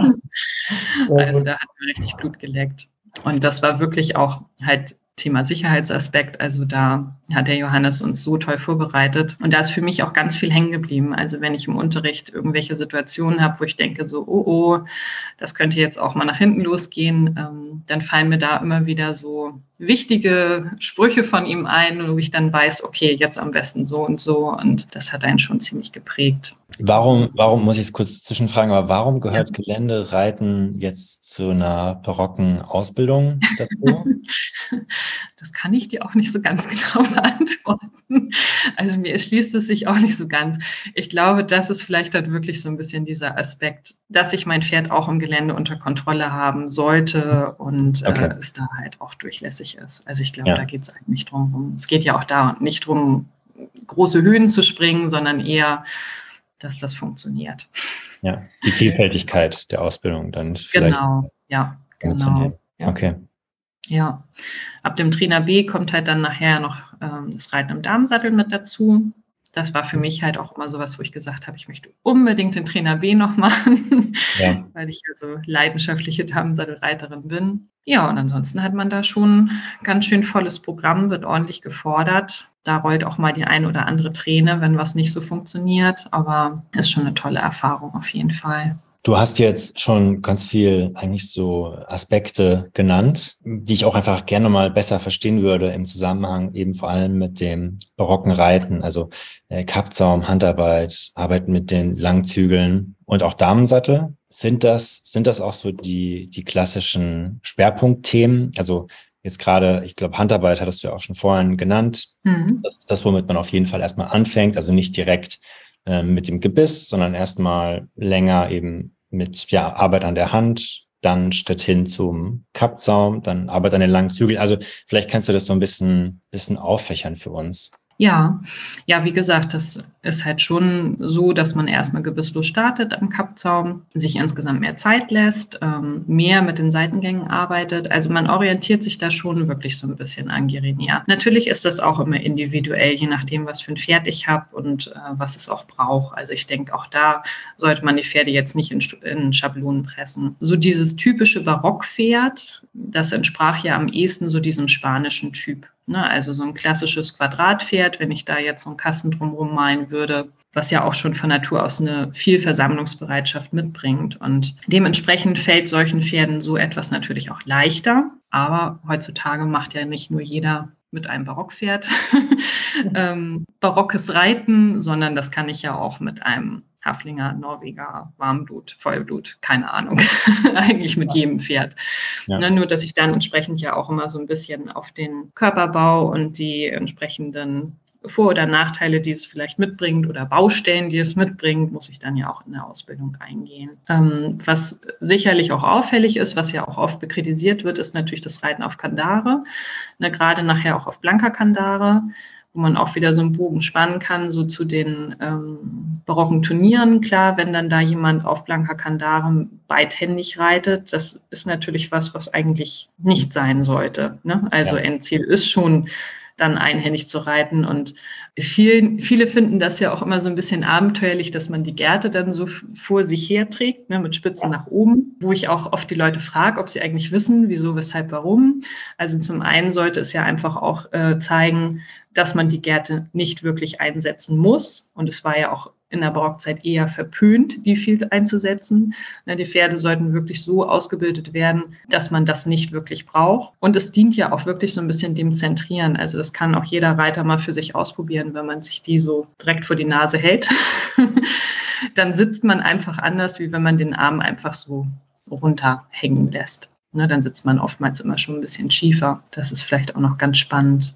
also da hat man richtig Blut geleckt. Und das war wirklich auch halt Thema Sicherheitsaspekt. Also da hat der Johannes uns so toll vorbereitet. Und da ist für mich auch ganz viel hängen geblieben. Also wenn ich im Unterricht irgendwelche Situationen habe, wo ich denke, so, oh, oh, das könnte jetzt auch mal nach hinten losgehen, ähm, dann fallen mir da immer wieder so wichtige Sprüche von ihm ein, wo ich dann weiß, okay, jetzt am besten so und so. Und das hat einen schon ziemlich geprägt. Warum, warum muss ich es kurz zwischenfragen, aber warum gehört ja. Geländereiten jetzt zu einer barocken Ausbildung dazu? das kann ich dir auch nicht so ganz genau beantworten. Also mir erschließt es sich auch nicht so ganz. Ich glaube, das ist vielleicht dann wirklich so ein bisschen dieser Aspekt, dass ich mein Pferd auch im Gelände unter Kontrolle haben sollte und okay. äh, es da halt auch durchlässig ist. Also ich glaube, ja. da geht es eigentlich drum. Es geht ja auch da nicht darum, große Höhen zu springen, sondern eher dass das funktioniert. Ja, die Vielfältigkeit der Ausbildung dann vielleicht. Genau, ja, genau. Ja. Okay. Ja, ab dem Trainer B kommt halt dann nachher noch ähm, das Reiten im Damensattel mit dazu. das war für mich halt auch immer sowas, wo ich gesagt habe, ich möchte unbedingt den Trainer B noch machen, ja. weil ich also leidenschaftliche Damensattelreiterin bin. Ja, und ansonsten hat man da schon ganz schön volles Programm, wird ordentlich gefordert. Da rollt auch mal die ein oder andere Träne, wenn was nicht so funktioniert, aber ist schon eine tolle Erfahrung auf jeden Fall. Du hast jetzt schon ganz viel eigentlich so Aspekte genannt, die ich auch einfach gerne mal besser verstehen würde im Zusammenhang eben vor allem mit dem barocken Reiten, also äh, Kappzaum, Handarbeit, Arbeiten mit den Langzügeln und auch Damensattel. Sind das, sind das auch so die, die klassischen Schwerpunktthemen? Also jetzt gerade, ich glaube, Handarbeit hattest du ja auch schon vorhin genannt. Mhm. Das ist das, womit man auf jeden Fall erstmal anfängt, also nicht direkt ähm, mit dem Gebiss, sondern erstmal länger eben mit ja, Arbeit an der Hand, dann Schritt hin zum Kappzaum, dann Arbeit an den langen Zügeln. Also vielleicht kannst du das so ein bisschen, bisschen auffächern für uns. Ja, ja, wie gesagt, das ist halt schon so, dass man erstmal gebisslos startet am Kappzaum, sich insgesamt mehr Zeit lässt, ähm, mehr mit den Seitengängen arbeitet. Also man orientiert sich da schon wirklich so ein bisschen an Gerinia. Natürlich ist das auch immer individuell, je nachdem, was für ein Pferd ich habe und äh, was es auch braucht. Also ich denke, auch da sollte man die Pferde jetzt nicht in, in Schablonen pressen. So dieses typische Barockpferd, das entsprach ja am ehesten so diesem spanischen Typ. Ne? Also so ein klassisches Quadratpferd, wenn ich da jetzt so einen Kasten drumherum malen würde, was ja auch schon von Natur aus eine viel Versammlungsbereitschaft mitbringt. Und dementsprechend fällt solchen Pferden so etwas natürlich auch leichter. Aber heutzutage macht ja nicht nur jeder mit einem Barockpferd ähm, barockes Reiten, sondern das kann ich ja auch mit einem Haflinger, Norweger, Warmblut, Vollblut, keine Ahnung, eigentlich mit jedem Pferd. Ja. Ne, nur, dass ich dann entsprechend ja auch immer so ein bisschen auf den Körperbau und die entsprechenden vor- oder Nachteile, die es vielleicht mitbringt oder Baustellen, die es mitbringt, muss ich dann ja auch in der Ausbildung eingehen. Ähm, was sicherlich auch auffällig ist, was ja auch oft bekritisiert wird, ist natürlich das Reiten auf Kandare, ne, gerade nachher auch auf blanker Kandare wo man auch wieder so einen Bogen spannen kann, so zu den ähm, barocken Turnieren. Klar, wenn dann da jemand auf blanker Kandare beidhändig reitet, das ist natürlich was, was eigentlich nicht sein sollte. Ne? Also ja. Endziel ist schon dann einhändig zu reiten. Und viel, viele finden das ja auch immer so ein bisschen abenteuerlich, dass man die Gerte dann so vor sich herträgt, ne, mit Spitzen nach oben, wo ich auch oft die Leute frage, ob sie eigentlich wissen, wieso, weshalb, warum. Also zum einen sollte es ja einfach auch äh, zeigen, dass man die Gärte nicht wirklich einsetzen muss. Und es war ja auch in der Barockzeit eher verpönt, die viel einzusetzen. Die Pferde sollten wirklich so ausgebildet werden, dass man das nicht wirklich braucht. Und es dient ja auch wirklich so ein bisschen dem Zentrieren. Also das kann auch jeder Reiter mal für sich ausprobieren, wenn man sich die so direkt vor die Nase hält. Dann sitzt man einfach anders, wie wenn man den Arm einfach so runterhängen lässt. Ne, dann sitzt man oftmals immer schon ein bisschen schiefer. Das ist vielleicht auch noch ganz spannend.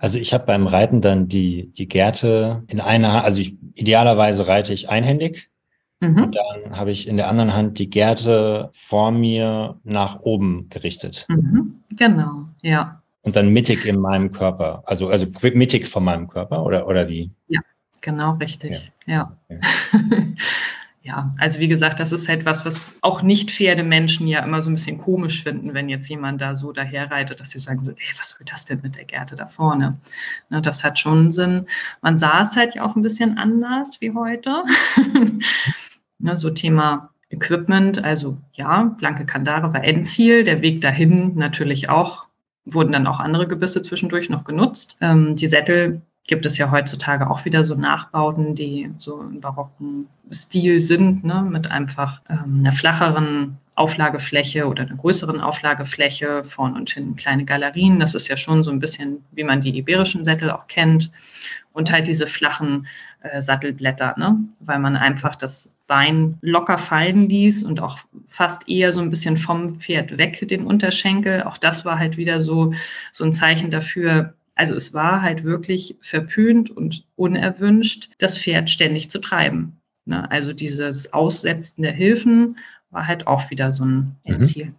Also ich habe beim Reiten dann die, die Gerte in einer, also ich, idealerweise reite ich einhändig. Mhm. Und dann habe ich in der anderen Hand die Gerte vor mir nach oben gerichtet. Mhm. Genau, ja. Und dann mittig in meinem Körper, also, also mittig von meinem Körper oder, oder wie? Ja, genau richtig. Ja. ja. Okay. ja, also wie gesagt, das ist halt was, auch nicht Pferdemenschen ja immer so ein bisschen komisch finden, wenn jetzt jemand da so daherreitet, dass sie sagen so, ey, was will das denn mit der Gerte da vorne? Ne, das hat schon Sinn. Man sah es halt ja auch ein bisschen anders wie heute. ne, so Thema Equipment, also ja, blanke Kandare war Endziel, der Weg dahin natürlich auch, wurden dann auch andere Gebisse zwischendurch noch genutzt. Ähm, die Sättel gibt es ja heutzutage auch wieder so Nachbauten, die so im barocken Stil sind, ne, mit einfach ähm, einer flacheren Auflagefläche oder einer größeren Auflagefläche, vorn und hinten kleine Galerien. Das ist ja schon so ein bisschen, wie man die iberischen Sättel auch kennt. Und halt diese flachen äh, Sattelblätter, ne? weil man einfach das Bein locker fallen ließ und auch fast eher so ein bisschen vom Pferd weg, den Unterschenkel. Auch das war halt wieder so, so ein Zeichen dafür, also es war halt wirklich verpönt und unerwünscht, das Pferd ständig zu treiben. Ne? Also dieses Aussetzen der Hilfen war halt auch wieder so ein mhm. Ziel.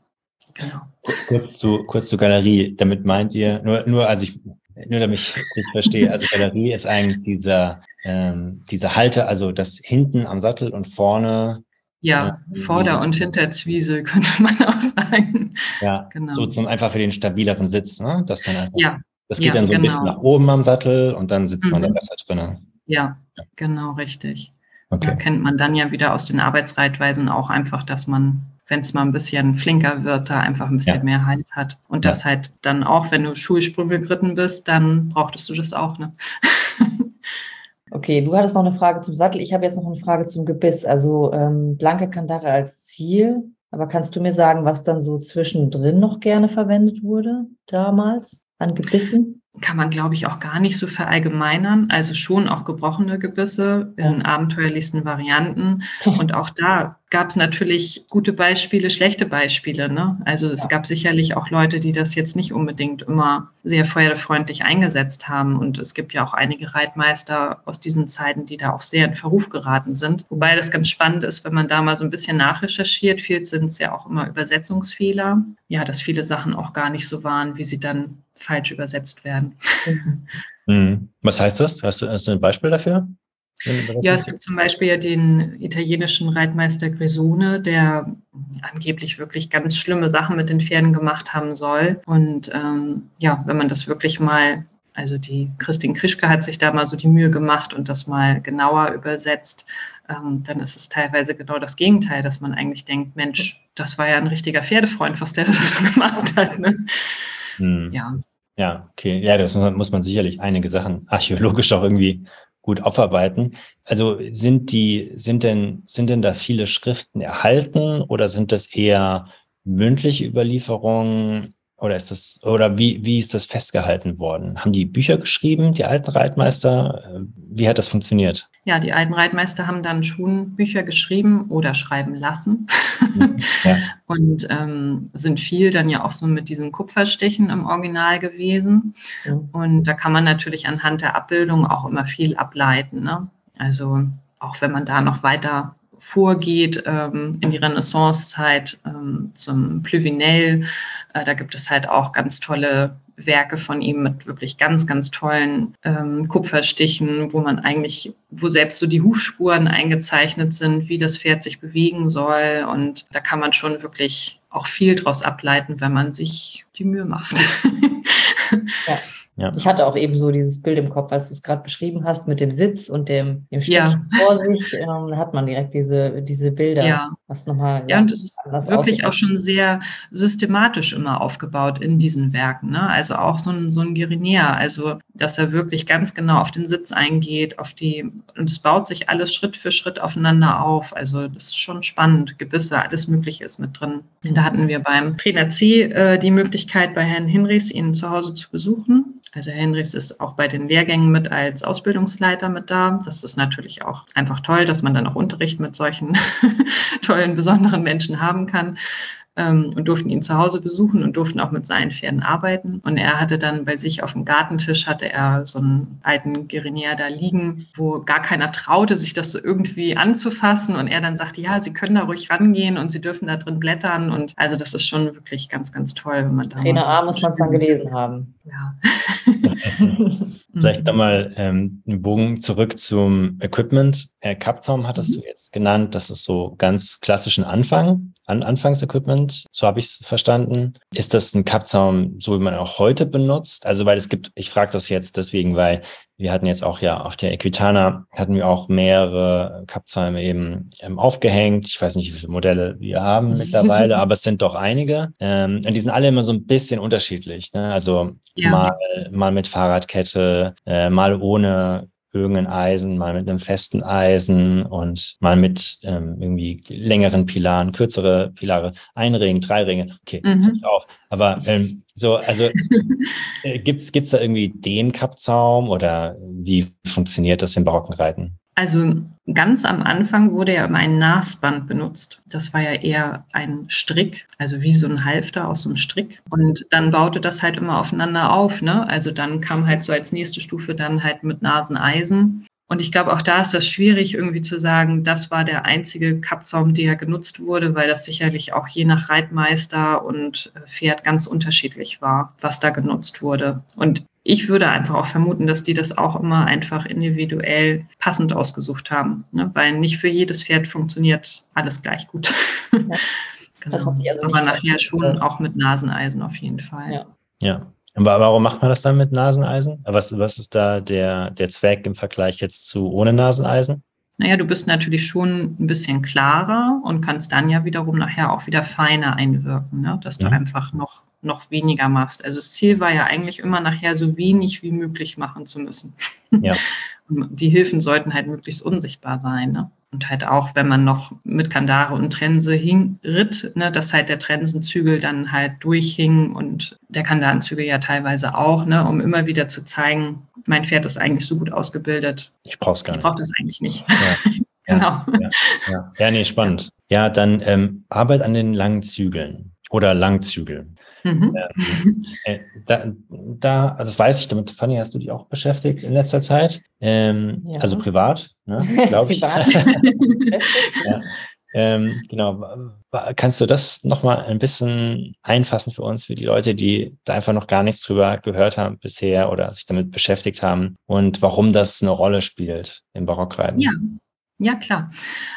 Genau. Kurz zu, kurz zur Galerie. Damit meint ihr, nur, nur also ich, nur damit ich, ich verstehe, also Galerie ist eigentlich dieser, ähm, diese Halte, also das hinten am Sattel und vorne ja, äh, Vorder- und Hinterzwiesel könnte man auch sagen. Ja, genau. so zum einfach für den stabileren Sitz, ne? Das dann einfach. Ja, das geht ja, dann so genau. ein bisschen genau. nach oben am Sattel und dann sitzt mhm. man da besser drin. Ja, genau, richtig. Okay. Da kennt man dann ja wieder aus den Arbeitsreitweisen auch einfach, dass man, wenn es mal ein bisschen flinker wird, da einfach ein bisschen ja. mehr Halt hat. Und das halt dann auch, wenn du Schulsprünge geritten bist, dann brauchtest du das auch, ne? Okay, du hattest noch eine Frage zum Sattel. Ich habe jetzt noch eine Frage zum Gebiss. Also ähm, blanke Kandare als Ziel. Aber kannst du mir sagen, was dann so zwischendrin noch gerne verwendet wurde damals an Gebissen? kann man, glaube ich, auch gar nicht so verallgemeinern. Also schon auch gebrochene Gebisse in abenteuerlichsten Varianten. Und auch da gab es natürlich gute Beispiele, schlechte Beispiele. Ne? Also es gab sicherlich auch Leute, die das jetzt nicht unbedingt immer sehr feuerfreundlich eingesetzt haben. Und es gibt ja auch einige Reitmeister aus diesen Zeiten, die da auch sehr in Verruf geraten sind. Wobei das ganz spannend ist, wenn man da mal so ein bisschen nachrecherchiert. Viel sind es ja auch immer Übersetzungsfehler. Ja, dass viele Sachen auch gar nicht so waren, wie sie dann falsch übersetzt werden. Mhm. Was heißt das? Hast du, hast du ein Beispiel dafür? Ja, es gibt zum Beispiel ja den italienischen Reitmeister Grisone, der angeblich wirklich ganz schlimme Sachen mit den Pferden gemacht haben soll. Und ähm, ja, wenn man das wirklich mal, also die Christine Krischke hat sich da mal so die Mühe gemacht und das mal genauer übersetzt, ähm, dann ist es teilweise genau das Gegenteil, dass man eigentlich denkt, Mensch, das war ja ein richtiger Pferdefreund, was der so gemacht hat. Ne? Hm. Ja. Ja, okay. Ja, das muss man sicherlich einige Sachen archäologisch auch irgendwie gut aufarbeiten. Also sind die, sind denn, sind denn da viele Schriften erhalten oder sind das eher mündliche Überlieferungen? Oder ist das, oder wie, wie ist das festgehalten worden? Haben die Bücher geschrieben, die alten Reitmeister? Wie hat das funktioniert? Ja, die alten Reitmeister haben dann schon Bücher geschrieben oder schreiben lassen. Mhm, ja. Und ähm, sind viel dann ja auch so mit diesen Kupferstichen im Original gewesen. Ja. Und da kann man natürlich anhand der Abbildung auch immer viel ableiten. Ne? Also auch wenn man da noch weiter vorgeht ähm, in die Renaissancezeit ähm, zum Plüvinel. Äh, da gibt es halt auch ganz tolle Werke von ihm mit wirklich ganz, ganz tollen ähm, Kupferstichen, wo man eigentlich, wo selbst so die Hufspuren eingezeichnet sind, wie das Pferd sich bewegen soll. Und da kann man schon wirklich auch viel draus ableiten, wenn man sich die Mühe macht. Ja. Ja. Ich hatte auch eben so dieses Bild im Kopf, als du es gerade beschrieben hast, mit dem Sitz und dem, dem Stück ja. vor sich, ähm, hat man direkt diese, diese Bilder. Ja, was nochmal, ja, ja, und es ist wirklich auch schon sehr systematisch immer aufgebaut in diesen Werken. Ne? Also auch so ein, so ein Guerinea, also dass er wirklich ganz genau auf den Sitz eingeht, auf die, und es baut sich alles Schritt für Schritt aufeinander auf. Also das ist schon spannend, Gebisse, alles Mögliche ist mit drin. Und da hatten wir beim Trainer C äh, die Möglichkeit, bei Herrn Hinrichs ihn zu Hause zu besuchen. Also Henrichs ist auch bei den Lehrgängen mit als Ausbildungsleiter mit da. Das ist natürlich auch einfach toll, dass man dann auch Unterricht mit solchen tollen, besonderen Menschen haben kann ähm, und durften ihn zu Hause besuchen und durften auch mit seinen Pferden arbeiten. Und er hatte dann bei sich auf dem Gartentisch hatte er so einen alten Gerinier da liegen, wo gar keiner traute, sich das irgendwie anzufassen. Und er dann sagte, ja, Sie können da ruhig rangehen und Sie dürfen da drin blättern. Und also das ist schon wirklich ganz, ganz toll, wenn man da. Trainer A muss man es dann gelesen haben. Ja. Vielleicht nochmal ähm, einen Bogen zurück zum Equipment. Äh, Kappzaum hattest mhm. du jetzt genannt. Das ist so ganz klassischen Anfang an Anfangsequipment, so habe ich es verstanden. Ist das ein Kappzaum, so wie man auch heute benutzt? Also weil es gibt, ich frage das jetzt deswegen, weil wir hatten jetzt auch ja auf der Equitana hatten wir auch mehrere Kappzäume eben ähm, aufgehängt. Ich weiß nicht, wie viele Modelle wir haben mittlerweile, aber es sind doch einige. Ähm, und die sind alle immer so ein bisschen unterschiedlich. Ne? Also ja. mal, mal mit Fahrradkette, äh, mal ohne irgendein Eisen, mal mit einem festen Eisen und mal mit ähm, irgendwie längeren Pilaren, kürzere Pilare, ein Ring, drei Ringe. Okay, mhm. auch. Aber ähm, so, also äh, gibt's gibt's da irgendwie den Kappzaum oder wie funktioniert das im barocken Reiten? Also ganz am Anfang wurde ja immer ein Nasband benutzt. Das war ja eher ein Strick, also wie so ein Halfter aus einem Strick. Und dann baute das halt immer aufeinander auf. Ne? Also dann kam halt so als nächste Stufe dann halt mit Naseneisen. Und ich glaube, auch da ist das schwierig, irgendwie zu sagen, das war der einzige Kappzaum, der genutzt wurde, weil das sicherlich auch je nach Reitmeister und äh, Pferd ganz unterschiedlich war, was da genutzt wurde. Und ich würde einfach auch vermuten, dass die das auch immer einfach individuell passend ausgesucht haben, ne? weil nicht für jedes Pferd funktioniert alles gleich gut. Ja. genau. also Aber nachher schon auch mit Naseneisen auf jeden Fall. Ja. ja. Aber warum macht man das dann mit Naseneisen? Was, was ist da der, der Zweck im Vergleich jetzt zu ohne Naseneisen? Naja, du bist natürlich schon ein bisschen klarer und kannst dann ja wiederum nachher auch wieder feiner einwirken, ne? dass du ja. einfach noch, noch weniger machst. Also das Ziel war ja eigentlich immer nachher so wenig wie möglich machen zu müssen. Ja. Die Hilfen sollten halt möglichst unsichtbar sein. Ne? Und halt auch, wenn man noch mit Kandare und Trense hing, ritt, ne, dass halt der Trensenzügel dann halt durchhing und der Kandarenzügel ja teilweise auch, ne, um immer wieder zu zeigen, mein Pferd ist eigentlich so gut ausgebildet. Ich brauche es gar nicht. Ich brauche das eigentlich nicht. Ja. genau. Ja, ja, ja. nee, spannend. Ja, dann ähm, Arbeit an den langen Zügeln oder Langzügeln. Mhm. Äh, da, da, also das weiß ich, damit, Fanny, hast du dich auch beschäftigt in letzter Zeit? Ähm, ja. Also privat, ne, glaube ich. privat. ja. ähm, genau. Kannst du das nochmal ein bisschen einfassen für uns, für die Leute, die da einfach noch gar nichts drüber gehört haben bisher oder sich damit beschäftigt haben und warum das eine Rolle spielt im Barockreiten? Ja, ja, klar.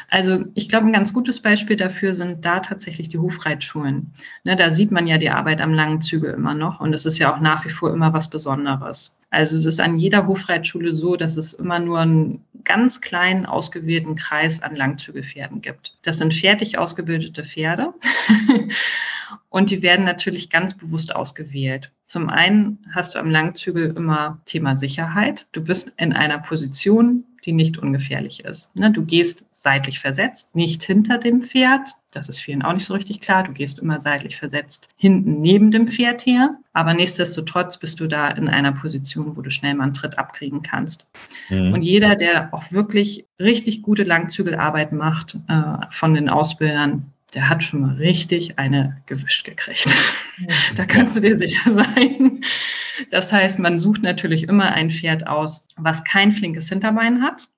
Also ich glaube, ein ganz gutes Beispiel dafür sind da tatsächlich die Hofreitschulen. Ne, da sieht man ja die Arbeit am langen Zügel immer noch und es ist ja auch nach wie vor immer was Besonderes. Also es ist an jeder Hofreitschule so, dass es immer nur einen ganz kleinen ausgewählten Kreis an Langzügelpferden gibt. Das sind fertig ausgebildete Pferde und die werden natürlich ganz bewusst ausgewählt. Zum einen hast du am Langzügel immer Thema Sicherheit. Du bist in einer Position, die nicht ungefährlich ist. Ne, du gehst seitlich versetzt, nicht hinter dem Pferd. Das ist vielen auch nicht so richtig klar. Du gehst immer seitlich versetzt hinten neben dem Pferd her. Aber nichtsdestotrotz bist du da in einer Position, wo du schnell mal einen Tritt abkriegen kannst. Mhm. Und jeder, der auch wirklich richtig gute Langzügelarbeit macht äh, von den Ausbildern, der hat schon mal richtig eine gewischt gekriegt. Da kannst du dir sicher sein. Das heißt, man sucht natürlich immer ein Pferd aus, was kein flinkes Hinterbein hat.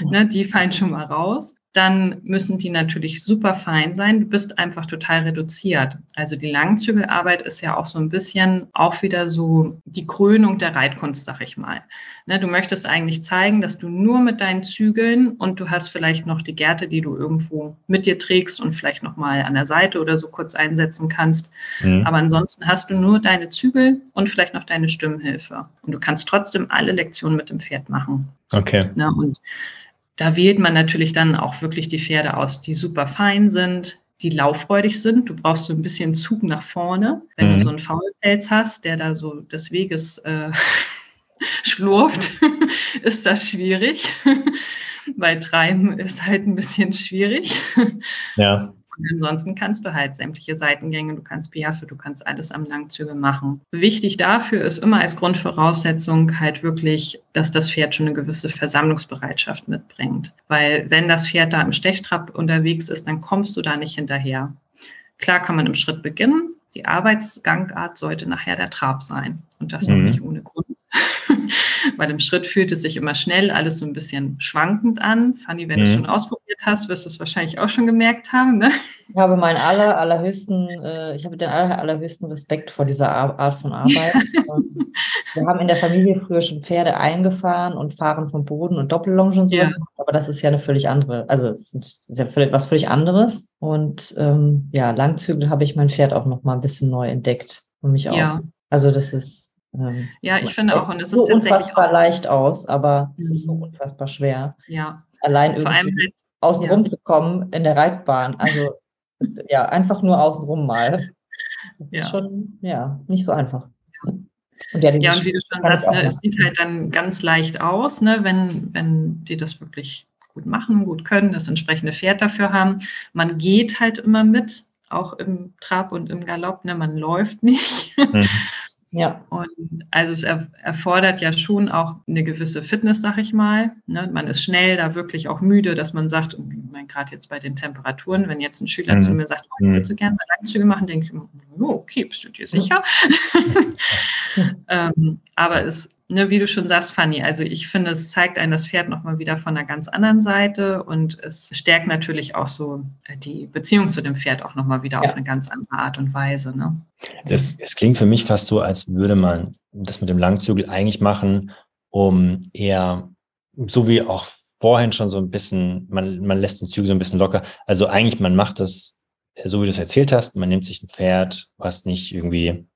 Ne, die fallen schon mal raus dann müssen die natürlich super fein sein. Du bist einfach total reduziert. Also die Langzügelarbeit ist ja auch so ein bisschen auch wieder so die Krönung der Reitkunst, sag ich mal. Ne, du möchtest eigentlich zeigen, dass du nur mit deinen Zügeln und du hast vielleicht noch die Gerte, die du irgendwo mit dir trägst und vielleicht noch mal an der Seite oder so kurz einsetzen kannst. Mhm. Aber ansonsten hast du nur deine Zügel und vielleicht noch deine Stimmhilfe. Und du kannst trotzdem alle Lektionen mit dem Pferd machen. Okay. Ne, und da wählt man natürlich dann auch wirklich die Pferde aus, die super fein sind, die lauffreudig sind. Du brauchst so ein bisschen Zug nach vorne. Wenn mhm. du so einen Faulpelz hast, der da so des Weges äh, schlurft, ist das schwierig. Weil Treiben ist halt ein bisschen schwierig. Ja. Und ansonsten kannst du halt sämtliche Seitengänge, du kannst Piaffe, du kannst alles am Langzügel machen. Wichtig dafür ist immer als Grundvoraussetzung halt wirklich, dass das Pferd schon eine gewisse Versammlungsbereitschaft mitbringt. Weil wenn das Pferd da im Stechtrab unterwegs ist, dann kommst du da nicht hinterher. Klar kann man im Schritt beginnen. Die Arbeitsgangart sollte nachher der Trab sein. Und das mhm. auch nicht ohne Grund. Weil im Schritt fühlt es sich immer schnell alles so ein bisschen schwankend an. Fanny, wenn mhm. du es schon ausprobiert hast, wirst du es wahrscheinlich auch schon gemerkt haben. Ne? Ich habe meinen aller, allerhöchsten, äh, ich habe den aller, allerhöchsten Respekt vor dieser Art von Arbeit. wir haben in der Familie früher schon Pferde eingefahren und fahren vom Boden und Doppellonge und sowas. Ja. Aber das ist ja eine völlig andere, also es ist ja völlig, was völlig anderes. Und ähm, ja, Langzügel habe ich mein Pferd auch noch mal ein bisschen neu entdeckt. Und mich auch. Ja. Also das ist ähm, ja, ich finde auch, und es ist so tatsächlich unfassbar leicht aus, aber es ist so mhm. unfassbar schwer. Ja. Allein irgendwie halt, außenrum ja. zu kommen in der Reitbahn. Also ja, einfach nur außenrum mal. Ja. Schon, ja, nicht so einfach. Und ja, ja, und wie du schon sagst, ne, es sieht halt dann ganz leicht aus, ne, wenn, wenn die das wirklich gut machen, gut können, das entsprechende Pferd dafür haben. Man geht halt immer mit, auch im Trab und im Galopp, ne, man läuft nicht. Mhm. Ja. Und also es erfordert ja schon auch eine gewisse Fitness, sag ich mal. Ne? Man ist schnell da wirklich auch müde, dass man sagt, gerade jetzt bei den Temperaturen, wenn jetzt ein Schüler mhm. zu mir sagt, oh, ich würde so gerne mal Langzüge machen, denke ich, oh, okay, bist du dir sicher? ähm, aber es ne, wie du schon sagst, Fanny, also ich finde, es zeigt einen das Pferd nochmal wieder von einer ganz anderen Seite und es stärkt natürlich auch so äh, die Beziehung zu dem Pferd auch nochmal wieder ja. auf eine ganz andere Art und Weise. Ne? Das, es klingt für mich fast so, als würde man das mit dem Langzügel eigentlich machen, um eher, so wie auch vorhin schon so ein bisschen, man, man lässt den Zügel so ein bisschen locker. Also eigentlich, man macht das, so wie du es erzählt hast, man nimmt sich ein Pferd, was nicht irgendwie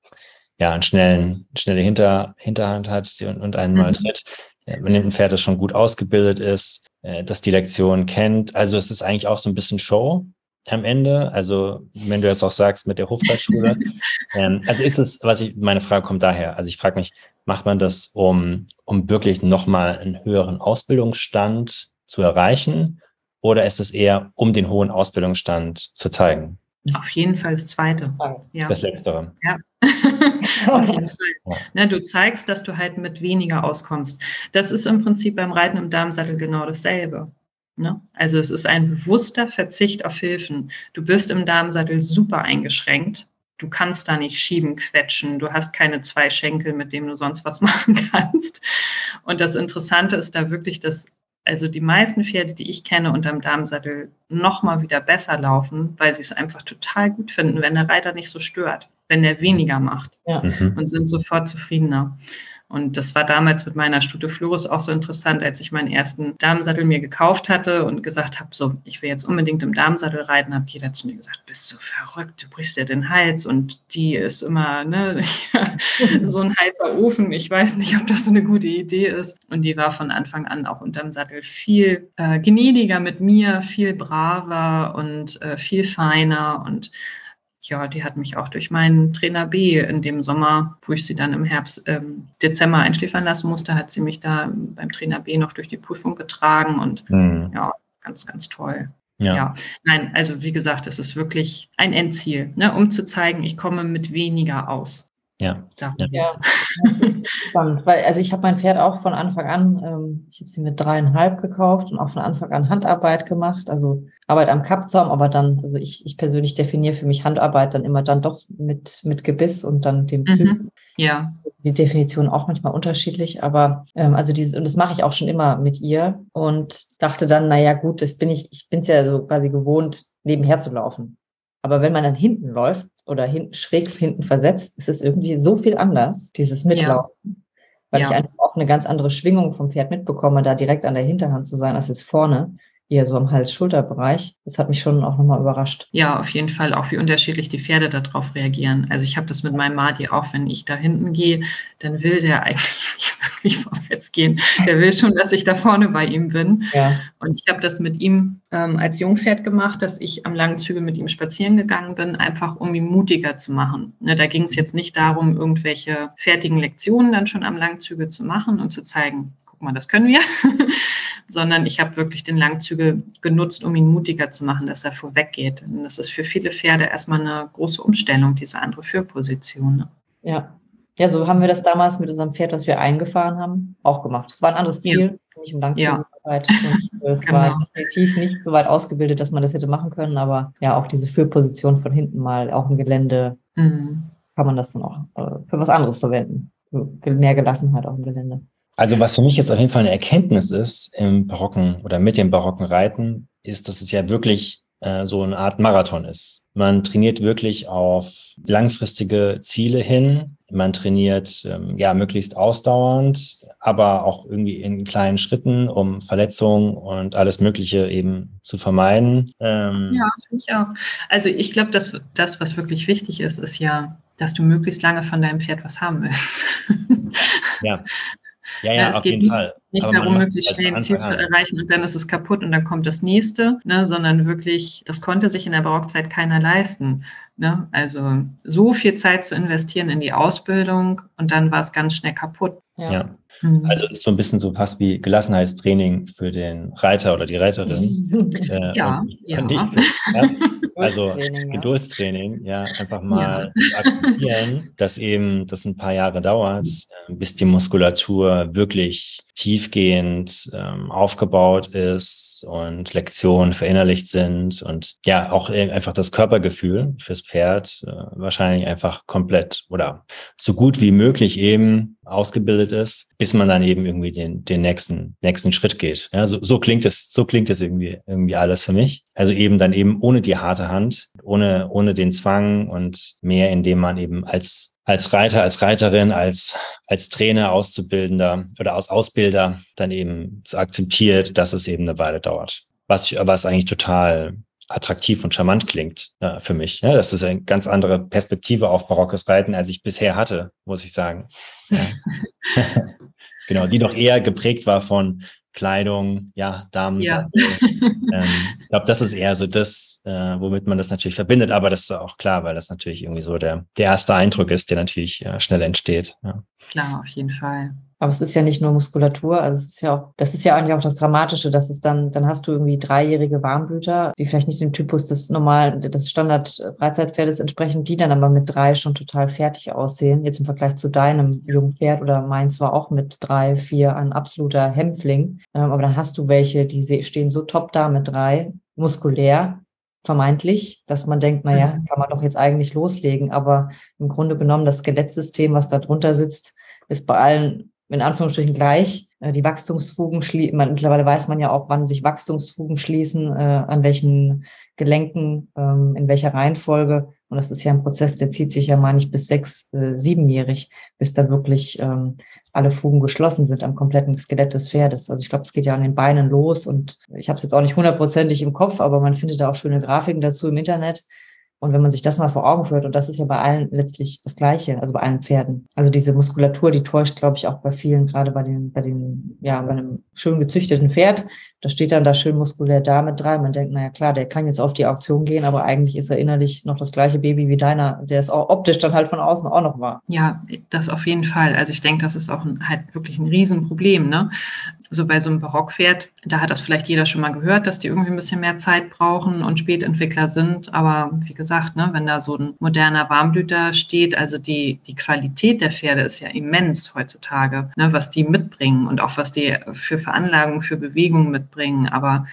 ja, einen schnellen, schnelle Hinter, Hinterhand hat und, und einen mal mhm. tritt. Man nimmt ein Pferd, das schon gut ausgebildet ist, äh, das die Lektion kennt. Also es ist eigentlich auch so ein bisschen Show am Ende. Also wenn du jetzt auch sagst mit der Hofreitschule. ähm, also ist es, was ich, meine Frage kommt daher. Also ich frage mich, macht man das, um, um wirklich nochmal einen höheren Ausbildungsstand zu erreichen? Oder ist es eher, um den hohen Ausbildungsstand zu zeigen? Auf jeden Fall das Zweite. Ja. Das Letztere. Ja. Auf jeden Fall. Ja. Ne, du zeigst, dass du halt mit weniger auskommst. Das ist im Prinzip beim Reiten im Darmsattel genau dasselbe. Ne? Also es ist ein bewusster Verzicht auf Hilfen. Du bist im Darmsattel super eingeschränkt. Du kannst da nicht schieben, quetschen. Du hast keine zwei Schenkel, mit denen du sonst was machen kannst. Und das Interessante ist da wirklich, dass also die meisten Pferde, die ich kenne unterm Darmsattel, noch mal wieder besser laufen, weil sie es einfach total gut finden, wenn der Reiter nicht so stört, wenn der weniger macht ja. Mhm. und sind sofort zufriedener. Und das war damals mit meiner Stute Florus auch so interessant, als ich meinen ersten Damensattel mir gekauft hatte und gesagt habe, so, ich will jetzt unbedingt im Damensattel reiten, hat jeder zu mir gesagt, bist du verrückt, du brichst dir den Hals und die ist immer ne, so ein heißer Ofen. Ich weiß nicht, ob das so eine gute Idee ist. Und die war von Anfang an auch unterm Sattel viel äh, gnädiger mit mir, viel braver und äh, viel feiner und ja, die hat mich auch durch meinen Trainer B in dem Sommer, wo ich sie dann im Herbst, ähm, Dezember einschläfern lassen musste, hat sie mich da beim Trainer B noch durch die Prüfung getragen und mhm. ja, ganz, ganz toll. Ja. ja. nein, also wie gesagt, es ist wirklich ein Endziel, ne, um zu zeigen, ich komme mit weniger aus. Ja. ja. ja das ist spannend, weil also ich habe mein Pferd auch von Anfang an, ähm, ich habe sie mit dreieinhalb gekauft und auch von Anfang an Handarbeit gemacht, also Arbeit am Kappzaum, aber dann, also ich, ich persönlich definiere für mich Handarbeit dann immer dann doch mit, mit Gebiss und dann dem Zug. Mhm. Ja. Die Definition auch manchmal unterschiedlich, aber ähm, also dieses, und das mache ich auch schon immer mit ihr und dachte dann, naja, gut, das bin ich, ich bin es ja so quasi gewohnt, nebenher zu laufen. Aber wenn man dann hinten läuft oder hinten, schräg hinten versetzt, ist es irgendwie so viel anders, dieses Mitlaufen. Ja. Weil ja. ich einfach auch eine ganz andere Schwingung vom Pferd mitbekomme, da direkt an der Hinterhand zu sein, als jetzt vorne eher so am Hals-Schulter-Bereich. Das hat mich schon auch nochmal überrascht. Ja, auf jeden Fall auch, wie unterschiedlich die Pferde darauf reagieren. Also ich habe das mit meinem Madi auch, wenn ich da hinten gehe, dann will der eigentlich nicht wirklich vorwärts gehen. Der will schon, dass ich da vorne bei ihm bin. Ja. Und ich habe das mit ihm ähm, als Jungpferd gemacht, dass ich am langen Züge mit ihm spazieren gegangen bin, einfach um ihn mutiger zu machen. Ne, da ging es jetzt nicht darum, irgendwelche fertigen Lektionen dann schon am Langzüge zu machen und zu zeigen, guck mal, das können wir, sondern ich habe wirklich den Langzüge genutzt, um ihn mutiger zu machen, dass er vorweggeht. Und das ist für viele Pferde erstmal eine große Umstellung, diese andere Führposition. Ne? Ja. Ja, so haben wir das damals mit unserem Pferd, das wir eingefahren haben, auch gemacht. Es war ein anderes Ziel, ja. nicht im Langzügenarbeit. Ja. es genau. war definitiv nicht so weit ausgebildet, dass man das hätte machen können, aber ja, auch diese Führposition von hinten mal, auch im Gelände, mhm. kann man das dann auch äh, für was anderes verwenden. Mehr Gelassenheit auch im Gelände. Also was für mich jetzt auf jeden Fall eine Erkenntnis ist im barocken oder mit dem barocken Reiten, ist, dass es ja wirklich äh, so eine Art Marathon ist. Man trainiert wirklich auf langfristige Ziele hin. Man trainiert ähm, ja möglichst ausdauernd, aber auch irgendwie in kleinen Schritten, um Verletzungen und alles Mögliche eben zu vermeiden. Ähm ja, finde ich auch. Also ich glaube, dass das, was wirklich wichtig ist, ist ja, dass du möglichst lange von deinem Pferd was haben willst. ja. Ja, ja, es auf geht jeden nicht, Fall. nicht Aber darum, möglichst schnell ein Ziel zu erreichen und dann ist es kaputt und dann kommt das nächste, ne, sondern wirklich, das konnte sich in der Barockzeit keiner leisten. Ne? Also so viel Zeit zu investieren in die Ausbildung und dann war es ganz schnell kaputt. Ja. ja. Mhm. Also ist so ein bisschen so fast wie Gelassenheitstraining für den Reiter oder die Reiterin. äh, ja, und, ja. Und die, ja. Also Geduldstraining, ja, einfach mal ja. akzeptieren, dass eben das ein paar Jahre dauert, äh, bis die Muskulatur wirklich tiefgehend ähm, aufgebaut ist und Lektionen verinnerlicht sind und ja, auch einfach das Körpergefühl fürs Pferd äh, wahrscheinlich einfach komplett oder so gut wie möglich eben ausgebildet ist, bis man dann eben irgendwie den, den nächsten, nächsten Schritt geht. Ja, so, so klingt es, so klingt es irgendwie, irgendwie alles für mich. Also eben dann eben ohne die harte Hand, ohne, ohne den Zwang und mehr, indem man eben als als Reiter, als Reiterin, als, als Trainer, Auszubildender oder als Ausbilder dann eben akzeptiert, dass es eben eine Weile dauert. Was, was eigentlich total attraktiv und charmant klingt äh, für mich. Ja, das ist eine ganz andere Perspektive auf barockes Reiten, als ich bisher hatte, muss ich sagen. Ja. genau, die doch eher geprägt war von Kleidung, ja, Damen. Ja. ähm, ich glaube, das ist eher so das, äh, womit man das natürlich verbindet, aber das ist auch klar, weil das natürlich irgendwie so der, der erste Eindruck ist, der natürlich äh, schnell entsteht. Ja. Klar, auf jeden Fall. Aber es ist ja nicht nur Muskulatur, also es ist ja auch, das ist ja eigentlich auch das Dramatische, dass es dann, dann hast du irgendwie dreijährige Warmblüter, die vielleicht nicht dem Typus des normalen, des Standard-Freizeitpferdes entsprechen, die dann aber mit drei schon total fertig aussehen. Jetzt im Vergleich zu deinem jungen Pferd oder meins war auch mit drei, vier ein absoluter Hämpfling. Ähm, aber dann hast du welche, die stehen so top da mit drei, muskulär, vermeintlich, dass man denkt, naja, mhm. kann man doch jetzt eigentlich loslegen. Aber im Grunde genommen, das Skelettsystem, was da drunter sitzt, ist bei allen in Anführungsstrichen gleich. Äh, die Wachstumsfugen schließen, mittlerweile weiß man ja auch, wann sich Wachstumsfugen schließen, äh, an welchen Gelenken, ähm, in welcher Reihenfolge. Und das ist ja ein Prozess, der zieht sich ja mal nicht bis sechs, äh, siebenjährig, bis dann wirklich ähm, alle Fugen geschlossen sind am kompletten Skelett des Pferdes. Also ich glaube, es geht ja an den Beinen los und ich habe es jetzt auch nicht hundertprozentig im Kopf, aber man findet da auch schöne Grafiken dazu im Internet. Und wenn man sich das mal vor Augen führt, und das ist ja bei allen letztlich das Gleiche, also bei allen Pferden. Also diese Muskulatur, die täuscht, glaube ich, auch bei vielen, gerade bei den, bei den, ja, bei einem schön gezüchteten Pferd, da steht dann da schön muskulär da mit drei. Man denkt, naja klar, der kann jetzt auf die Auktion gehen, aber eigentlich ist er innerlich noch das gleiche Baby wie deiner, der es auch optisch dann halt von außen auch noch war. Ja, das auf jeden Fall. Also ich denke, das ist auch ein, halt wirklich ein Riesenproblem. Ne? So bei so einem Barockpferd, da hat das vielleicht jeder schon mal gehört, dass die irgendwie ein bisschen mehr Zeit brauchen und Spätentwickler sind. Aber wie gesagt, ne, wenn da so ein moderner Warmblüter steht, also die, die Qualität der Pferde ist ja immens heutzutage, ne, was die mitbringen und auch was die für Veranlagungen, für Bewegungen mitbringen mitbringen, aber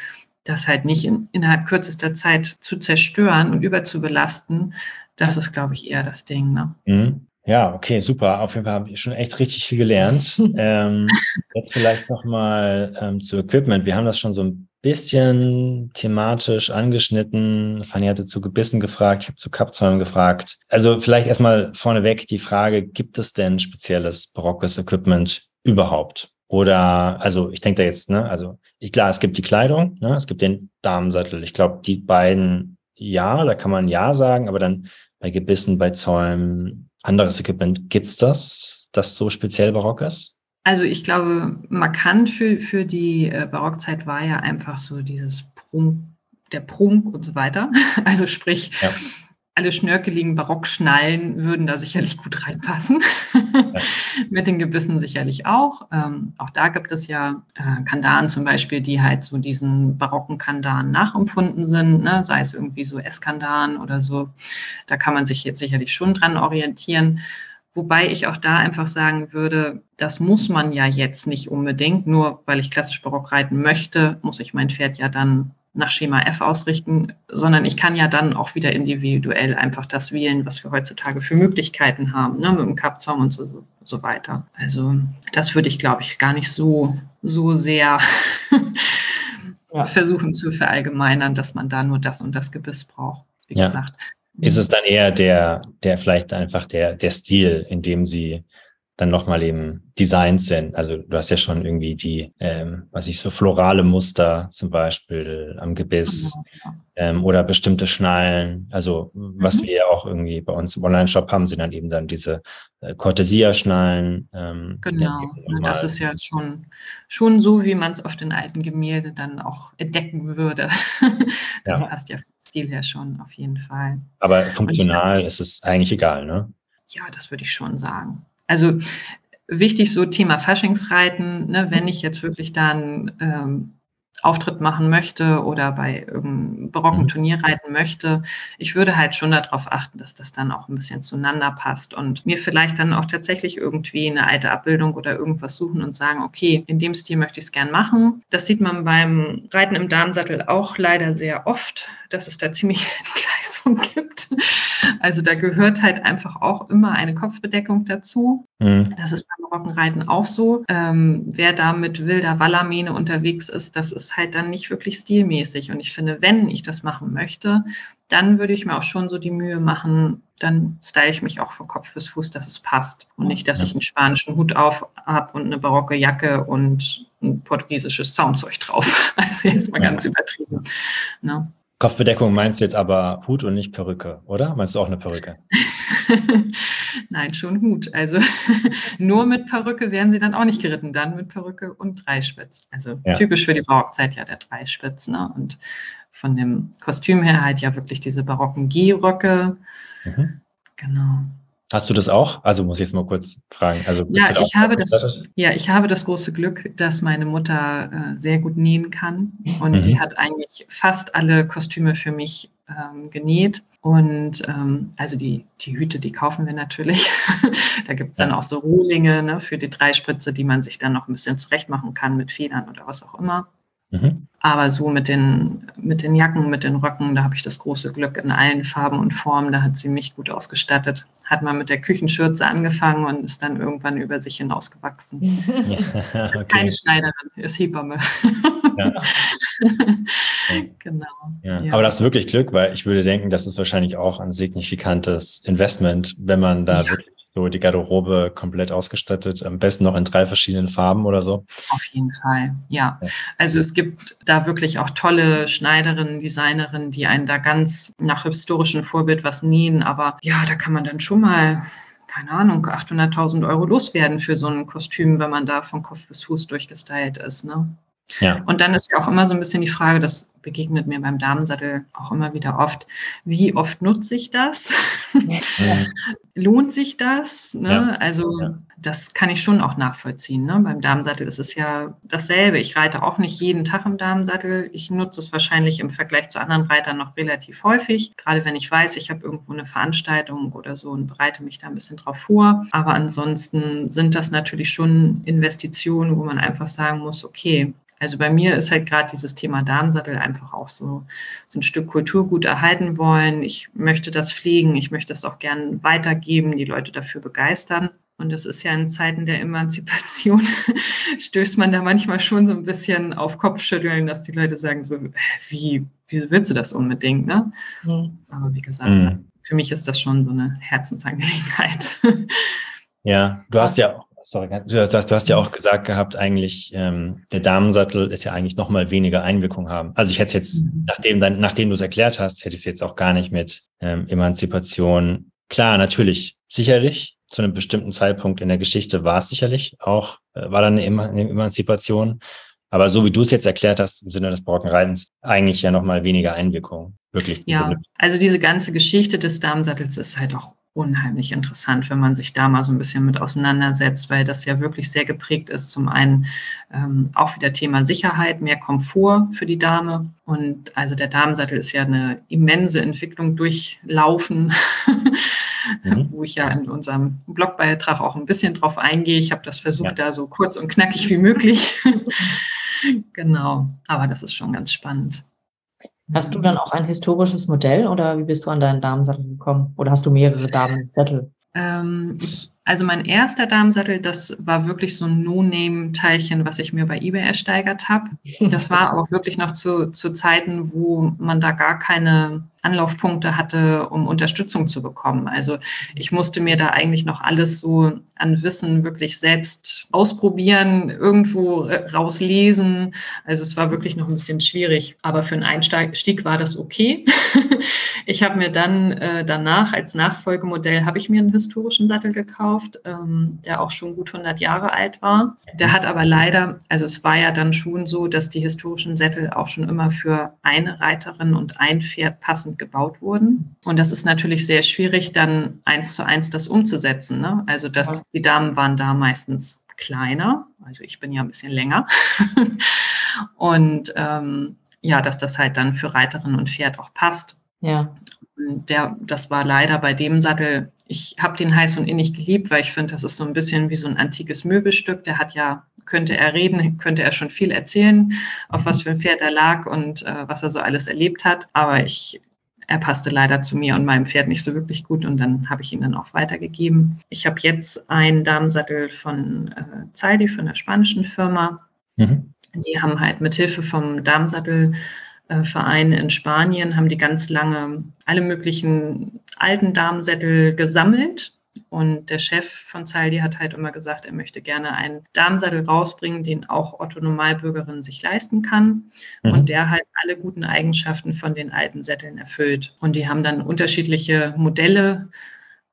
das halt nicht in, innerhalb kürzester Zeit zu zerstören und überzubelasten, das ist, glaube ich, eher das Ding. Ne? Mhm. Ja, okay, super. Auf jeden Fall habe ich schon echt richtig viel gelernt. ähm, jetzt vielleicht nochmal ähm, zu Equipment. Wir haben das schon so ein bisschen thematisch angeschnitten. Fanny hatte zu Gebissen gefragt, ich habe zu Kappzäumen gefragt. Also vielleicht erstmal vorneweg die Frage, gibt es denn spezielles barockes Equipment überhaupt? Oder, also ich denke da jetzt, ne, also ich, klar, es gibt die Kleidung, ne, es gibt den Damensattel. Ich glaube, die beiden, ja, da kann man ja sagen, aber dann bei Gebissen, bei Zäumen, anderes Equipment, gibt's das, das so speziell barock ist? Also ich glaube, markant für, für die äh, Barockzeit war ja einfach so dieses Prunk, der Prunk und so weiter. Also sprich, ja alle schnörkeligen Barockschnallen würden da sicherlich gut reinpassen. Mit den Gebissen sicherlich auch. Ähm, auch da gibt es ja äh, Kandaren zum Beispiel, die halt so diesen barocken Kandaren nachempfunden sind, ne? sei es irgendwie so Eskandaren oder so. Da kann man sich jetzt sicherlich schon dran orientieren. Wobei ich auch da einfach sagen würde, das muss man ja jetzt nicht unbedingt. Nur weil ich klassisch Barock reiten möchte, muss ich mein Pferd ja dann nach Schema F ausrichten, sondern ich kann ja dann auch wieder individuell einfach das wählen, was wir heutzutage für Möglichkeiten haben, ne, mit dem Kappzaum und so, so weiter. Also das würde ich, glaube ich, gar nicht so, so sehr ja. versuchen zu verallgemeinern, dass man da nur das und das Gebiss braucht. Wie ja. gesagt. Ist es dann eher der, der vielleicht einfach der, der Stil, in dem sie dann nochmal eben Designs sind. Also du hast ja schon irgendwie die, ähm, was ich für florale Muster zum Beispiel am Gebiss genau, ähm, oder bestimmte Schnallen. Also was mhm. wir ja auch irgendwie bei uns im Online-Shop haben, sind dann eben dann diese äh, Cortesia-Schnallen. Ähm, genau, das ist ja schon, schon so, wie man es auf den alten Gemälde dann auch entdecken würde. das ja. passt ja vom Stil her schon auf jeden Fall. Aber funktional ist es eigentlich egal, ne? Ja, das würde ich schon sagen. Also wichtig so Thema Faschingsreiten, ne, wenn ich jetzt wirklich dann ähm, Auftritt machen möchte oder bei irgendeinem barocken mhm. Turnier reiten möchte, ich würde halt schon darauf achten, dass das dann auch ein bisschen zueinander passt und mir vielleicht dann auch tatsächlich irgendwie eine alte Abbildung oder irgendwas suchen und sagen, okay, in dem Stil möchte ich es gern machen. Das sieht man beim Reiten im Damensattel auch leider sehr oft, dass es da ziemlich Entgleisung gibt. Also da gehört halt einfach auch immer eine Kopfbedeckung dazu. Mhm. Das ist beim Rockenreiten auch so. Ähm, wer da mit wilder Wallermähne unterwegs ist, das ist halt dann nicht wirklich stilmäßig. Und ich finde, wenn ich das machen möchte, dann würde ich mir auch schon so die Mühe machen, dann style ich mich auch von Kopf bis Fuß, dass es passt. Und nicht, dass ich einen spanischen Hut auf habe und eine barocke Jacke und ein portugiesisches Zaumzeug drauf. Also jetzt mal ganz übertrieben. Ne? Kopfbedeckung meinst du jetzt aber Hut und nicht Perücke, oder? Meinst du auch eine Perücke? Nein, schon Hut. Also nur mit Perücke wären sie dann auch nicht geritten, dann mit Perücke und Dreispitz. Also ja. typisch für die Barockzeit ja der Dreispitz. Ne? Und von dem Kostüm her halt ja wirklich diese barocken Gehröcke. Mhm. Genau. Hast du das auch? Also muss ich jetzt mal kurz fragen. Also ja, ich habe das, ja, ich habe das große Glück, dass meine Mutter äh, sehr gut nähen kann und mhm. die hat eigentlich fast alle Kostüme für mich ähm, genäht. Und ähm, also die, die Hüte, die kaufen wir natürlich. da gibt es dann auch so Rohlinge ne, für die Dreispritze, die man sich dann noch ein bisschen zurecht machen kann mit Federn oder was auch immer. Mhm. Aber so mit den, mit den Jacken, mit den Röcken, da habe ich das große Glück in allen Farben und Formen. Da hat sie mich gut ausgestattet. Hat mal mit der Küchenschürze angefangen und ist dann irgendwann über sich hinausgewachsen. Ja, okay. Keine Schneiderin, ist Hebamme. Ja. genau. Ja. Aber das ist wirklich Glück, weil ich würde denken, das ist wahrscheinlich auch ein signifikantes Investment, wenn man da wirklich so die Garderobe komplett ausgestattet, am besten noch in drei verschiedenen Farben oder so. Auf jeden Fall, ja. Also es gibt da wirklich auch tolle Schneiderinnen, Designerinnen, die einen da ganz nach historischem Vorbild was nähen, aber ja, da kann man dann schon mal keine Ahnung, 800.000 Euro loswerden für so ein Kostüm, wenn man da von Kopf bis Fuß durchgestylt ist. Ne? Ja. Und dann ist ja auch immer so ein bisschen die Frage, das begegnet mir beim Damensattel auch immer wieder oft, wie oft nutze ich das? Ja. Lohnt sich das? Ne? Ja. Also ja. das kann ich schon auch nachvollziehen. Ne? Beim Damensattel ist es ja dasselbe. Ich reite auch nicht jeden Tag im Damensattel. Ich nutze es wahrscheinlich im Vergleich zu anderen Reitern noch relativ häufig, gerade wenn ich weiß, ich habe irgendwo eine Veranstaltung oder so und bereite mich da ein bisschen drauf vor. Aber ansonsten sind das natürlich schon Investitionen, wo man einfach sagen muss, okay, also bei mir ist halt gerade dieses Thema Darmsattel einfach auch so, so ein Stück Kulturgut erhalten wollen. Ich möchte das pflegen, ich möchte das auch gern weitergeben, die Leute dafür begeistern. Und es ist ja in Zeiten der Emanzipation, stößt man da manchmal schon so ein bisschen auf Kopfschütteln, dass die Leute sagen so, wie, wieso willst du das unbedingt, ne? Mhm. Aber wie gesagt, mhm. für mich ist das schon so eine Herzensangelegenheit. Ja, du hast ja sorry, du hast, du hast ja auch gesagt gehabt, eigentlich ähm, der Damensattel ist ja eigentlich noch mal weniger Einwirkung haben. Also ich hätte jetzt, mhm. nachdem, dann, nachdem du es erklärt hast, hätte ich es jetzt auch gar nicht mit ähm, Emanzipation. Klar, natürlich, sicherlich, zu einem bestimmten Zeitpunkt in der Geschichte war es sicherlich auch, äh, war dann eine, eine Emanzipation. Aber so wie du es jetzt erklärt hast, im Sinne des Brockenreitens, eigentlich ja noch mal weniger Einwirkung. Wirklich. Ja, also diese ganze Geschichte des Damensattels ist halt auch unheimlich interessant, wenn man sich da mal so ein bisschen mit auseinandersetzt, weil das ja wirklich sehr geprägt ist. Zum einen ähm, auch wieder Thema Sicherheit, mehr Komfort für die Dame. Und also der Damensattel ist ja eine immense Entwicklung durchlaufen, mhm. wo ich ja in unserem Blogbeitrag auch ein bisschen drauf eingehe. Ich habe das versucht, ja. da so kurz und knackig wie möglich. genau, aber das ist schon ganz spannend. Hast du dann auch ein historisches Modell oder wie bist du an deinen Damensattel gekommen? Oder hast du mehrere Damensättel? Ähm, ich also mein erster Damensattel, das war wirklich so ein No-Name-Teilchen, was ich mir bei eBay ersteigert habe. Das war auch wirklich noch zu, zu Zeiten, wo man da gar keine Anlaufpunkte hatte, um Unterstützung zu bekommen. Also ich musste mir da eigentlich noch alles so an Wissen wirklich selbst ausprobieren, irgendwo rauslesen. Also es war wirklich noch ein bisschen schwierig, aber für einen Einstieg war das okay. Ich habe mir dann äh, danach als Nachfolgemodell habe ich mir einen historischen Sattel gekauft ähm, der auch schon gut 100 Jahre alt war. Der hat aber leider, also es war ja dann schon so, dass die historischen Sättel auch schon immer für eine Reiterin und ein Pferd passend gebaut wurden. Und das ist natürlich sehr schwierig, dann eins zu eins das umzusetzen. Ne? Also dass die Damen waren da meistens kleiner, also ich bin ja ein bisschen länger. und ähm, ja, dass das halt dann für Reiterin und Pferd auch passt. Ja. Der, das war leider bei dem Sattel ich habe den heiß und innig geliebt, weil ich finde, das ist so ein bisschen wie so ein antikes Möbelstück. Der hat ja, könnte er reden, könnte er schon viel erzählen, auf was für ein Pferd er lag und äh, was er so alles erlebt hat. Aber ich, er passte leider zu mir und meinem Pferd nicht so wirklich gut und dann habe ich ihn dann auch weitergegeben. Ich habe jetzt einen Damensattel von äh, Zeidi, von der spanischen Firma. Mhm. Die haben halt mit Hilfe vom Damensattel äh, Vereine in Spanien haben die ganz lange alle möglichen alten Damensättel gesammelt Und der Chef von Zaldi hat halt immer gesagt, er möchte gerne einen Damensattel rausbringen, den auch Otto Normalbürgerin sich leisten kann mhm. und der halt alle guten Eigenschaften von den alten Sätteln erfüllt. Und die haben dann unterschiedliche Modelle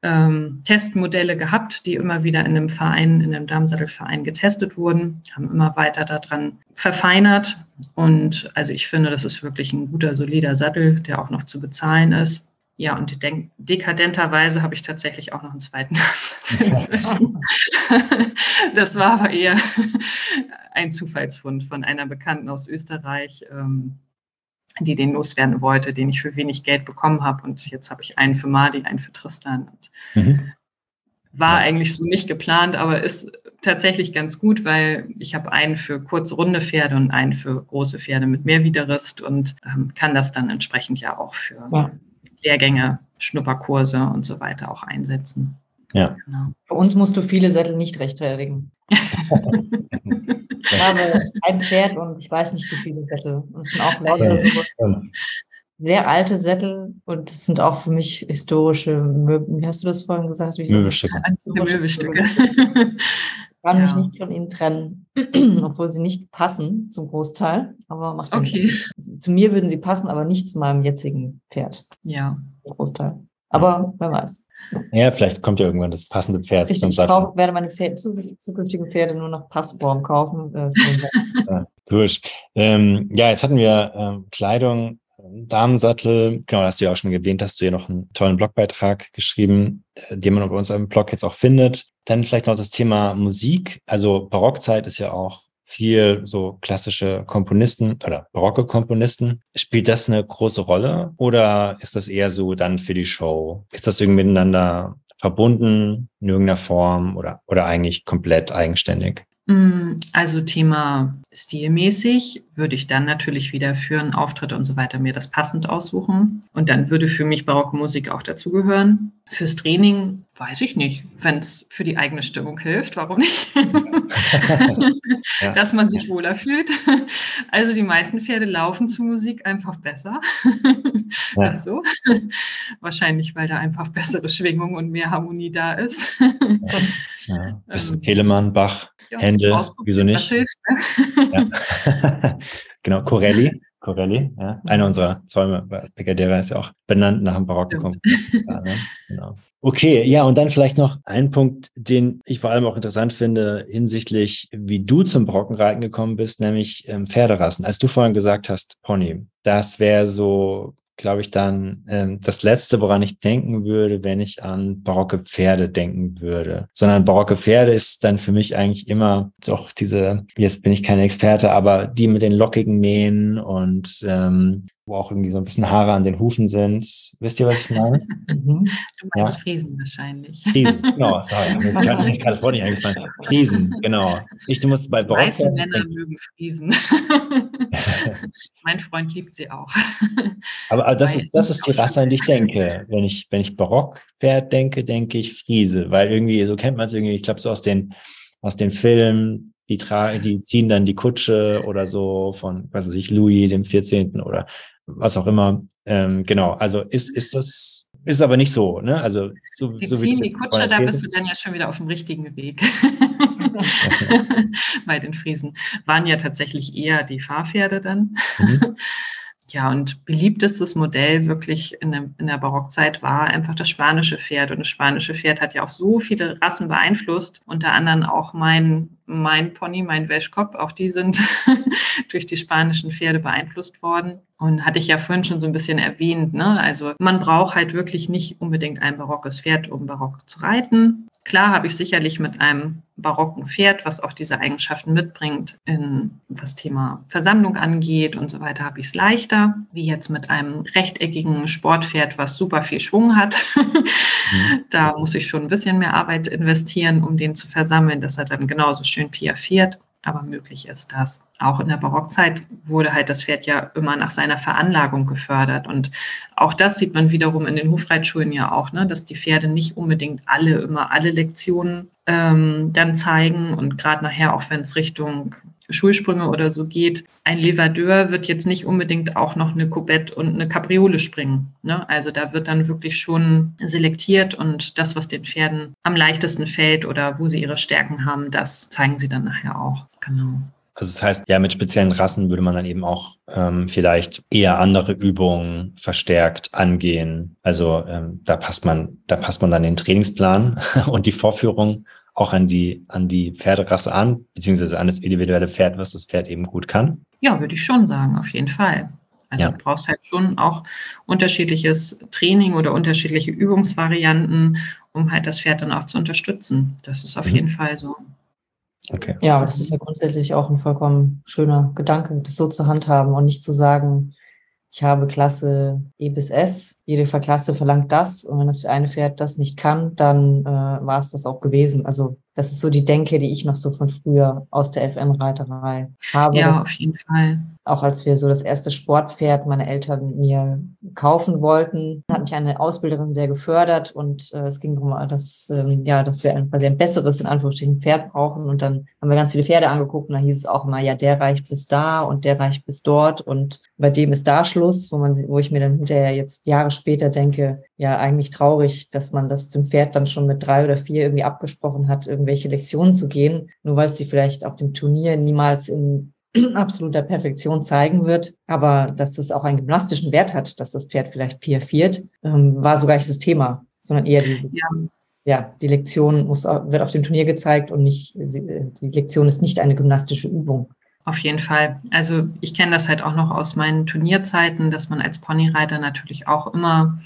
ähm, Testmodelle gehabt, die immer wieder in einem Verein, in einem Damensattelverein getestet wurden, haben immer weiter daran verfeinert. Und also ich finde, das ist wirklich ein guter, solider Sattel, der auch noch zu bezahlen ist. Ja, und dekadenterweise habe ich tatsächlich auch noch einen zweiten Damensattel das war aber eher ein Zufallsfund von einer Bekannten aus Österreich. Ähm, die den loswerden wollte, den ich für wenig Geld bekommen habe. Und jetzt habe ich einen für Madi, einen für Tristan. Mhm. War ja. eigentlich so nicht geplant, aber ist tatsächlich ganz gut, weil ich habe einen für kurze runde Pferde und einen für große Pferde mit mehr Widerrist und ähm, kann das dann entsprechend ja auch für ja. Lehrgänge, Schnupperkurse und so weiter auch einsetzen. Ja. Genau. Bei uns musst du viele Sättel nicht rechtfertigen. Ich habe ein Pferd und ich weiß nicht, wie viele Sättel. Und es sind auch lauter so sehr alte Sättel und es sind auch für mich historische Möbel. Wie hast du das vorhin gesagt? Möbelstücke. Möbelstücke. Ich kann mich nicht von ihnen trennen, obwohl sie nicht passen zum Großteil. Aber macht okay. Zu mir würden sie passen, aber nicht zu meinem jetzigen Pferd. Ja. Großteil. Aber wer weiß. Ja, vielleicht kommt ja irgendwann das passende Pferd. Ich, ich kauf, werde meine Pferde, zukünftigen Pferde nur nach Passform kaufen. Äh, ja, gut. Ähm, ja, jetzt hatten wir ähm, Kleidung, Damensattel. Genau, hast du ja auch schon erwähnt, hast du ja noch einen tollen Blogbeitrag geschrieben, äh, den man bei uns im Blog jetzt auch findet. Dann vielleicht noch das Thema Musik. Also Barockzeit ist ja auch viel so klassische Komponisten oder barocke Komponisten. Spielt das eine große Rolle oder ist das eher so dann für die Show? Ist das irgendwie miteinander verbunden in irgendeiner Form oder, oder eigentlich komplett eigenständig? Mm, also Thema stilmäßig würde ich dann natürlich wieder für einen Auftritt und so weiter mir das passend aussuchen. Und dann würde für mich barocke Musik auch dazugehören. Fürs Training weiß ich nicht, wenn es für die eigene Stimmung hilft, warum nicht? ja. Dass man sich wohler fühlt. Also die meisten Pferde laufen zu Musik einfach besser. ja. Ist so. Wahrscheinlich, weil da einfach bessere Schwingung und mehr Harmonie da ist. ja. Ist Telemann, Bach, ja, Hände, wieso nicht? Hilft, ne? ja. genau, Corelli. Corelli, ja. Einer unserer Zäume bei Picadera ist ja auch benannt nach dem barocken Komponisten. ne? genau. Okay, ja, und dann vielleicht noch ein Punkt, den ich vor allem auch interessant finde hinsichtlich, wie du zum Brockenreiten gekommen bist, nämlich ähm, Pferderassen. Als du vorhin gesagt hast, Pony, das wäre so glaube ich, dann ähm, das Letzte, woran ich denken würde, wenn ich an barocke Pferde denken würde. Sondern barocke Pferde ist dann für mich eigentlich immer doch diese, jetzt bin ich kein Experte, aber die mit den lockigen Mähen und ähm, wo auch irgendwie so ein bisschen Haare an den Hufen sind. Wisst ihr, was ich meine? Mhm. Du meinst ja? Friesen wahrscheinlich. Friesen, genau, sorry. Mir ist gerade das Wort nicht eingefallen. Friesen, genau. Ich muss bei Barock. Weiße Männer mögen Friesen. mein Freund liebt sie auch. Aber, das, ist, das ist die Rasse, an die ich denke. Wenn ich, wenn ich Barockpferd denke, denke ich Friese, weil irgendwie, so kennt man es irgendwie, ich glaube, so aus den, aus den Filmen, die, die ziehen dann die Kutsche oder so von, was weiß ich, Louis dem 14. oder was auch immer. Ähm, genau, also ist, ist das, ist aber nicht so, ne? Also so, die so ziehen die Kutsche, da bist du dann ja schon wieder auf dem richtigen Weg. Bei den Friesen waren ja tatsächlich eher die Fahrpferde dann. Mhm. Ja, und beliebtestes Modell wirklich in der, in der Barockzeit war einfach das spanische Pferd. Und das spanische Pferd hat ja auch so viele Rassen beeinflusst, unter anderem auch mein, mein Pony, mein Wäschkopf. Auch die sind durch die spanischen Pferde beeinflusst worden. Und hatte ich ja vorhin schon so ein bisschen erwähnt. Ne? Also man braucht halt wirklich nicht unbedingt ein barockes Pferd, um barock zu reiten. Klar habe ich sicherlich mit einem barocken Pferd, was auch diese Eigenschaften mitbringt, in was Thema Versammlung angeht und so weiter, habe ich es leichter, wie jetzt mit einem rechteckigen Sportpferd, was super viel Schwung hat. Mhm. Da muss ich schon ein bisschen mehr Arbeit investieren, um den zu versammeln, dass er dann genauso schön piaffiert aber möglich ist das. Auch in der Barockzeit wurde halt das Pferd ja immer nach seiner Veranlagung gefördert. Und auch das sieht man wiederum in den Hofreitschulen ja auch, ne, dass die Pferde nicht unbedingt alle immer alle Lektionen ähm, dann zeigen. Und gerade nachher, auch wenn es Richtung Schulsprünge oder so geht, ein Levadeur wird jetzt nicht unbedingt auch noch eine Coubette und eine Capriole springen. Ne? Also da wird dann wirklich schon selektiert und das, was den Pferden am leichtesten fällt oder wo sie ihre Stärken haben, das zeigen sie dann nachher auch. Genau. Also das heißt, ja, mit speziellen Rassen würde man dann eben auch ähm, vielleicht eher andere Übungen verstärkt angehen. Also ähm, da passt man, da passt man dann den Trainingsplan und die Vorführung auch an die, an die Pferderasse an, beziehungsweise an das individuelle Pferd, was das Pferd eben gut kann? Ja, würde ich schon sagen, auf jeden Fall. Also ja. du brauchst halt schon auch unterschiedliches Training oder unterschiedliche Übungsvarianten, um halt das Pferd dann auch zu unterstützen. Das ist auf mhm. jeden Fall so. Okay. Ja, aber das ist ja grundsätzlich auch ein vollkommen schöner Gedanke, das so zu handhaben und nicht zu sagen, ich habe Klasse E bis S, jede Klasse verlangt das und wenn das für eine Pferd das nicht kann, dann äh, war es das auch gewesen. Also das ist so die Denke, die ich noch so von früher aus der FM-Reiterei habe. Ja, auf jeden Fall. Auch als wir so das erste Sportpferd meine Eltern mir kaufen wollten, hat mich eine Ausbilderin sehr gefördert und äh, es ging darum, dass, ähm, ja, dass wir ein, quasi ein besseres, in Anführungsstrichen, Pferd brauchen. Und dann haben wir ganz viele Pferde angeguckt und da hieß es auch immer, ja, der reicht bis da und der reicht bis dort und bei dem ist da Schluss, wo man, wo ich mir dann hinterher jetzt Jahre später denke, ja, eigentlich traurig, dass man das zum Pferd dann schon mit drei oder vier irgendwie abgesprochen hat, irgendwelche Lektionen zu gehen, nur weil es sie vielleicht auf dem Turnier niemals in absoluter Perfektion zeigen wird, aber dass das auch einen gymnastischen Wert hat, dass das Pferd vielleicht piafiert, ähm, war so gar nicht das Thema, sondern eher die, ja. ja die Lektion muss, wird auf dem Turnier gezeigt und nicht, die Lektion ist nicht eine gymnastische Übung. Auf jeden Fall. Also ich kenne das halt auch noch aus meinen Turnierzeiten, dass man als Ponyreiter natürlich auch immer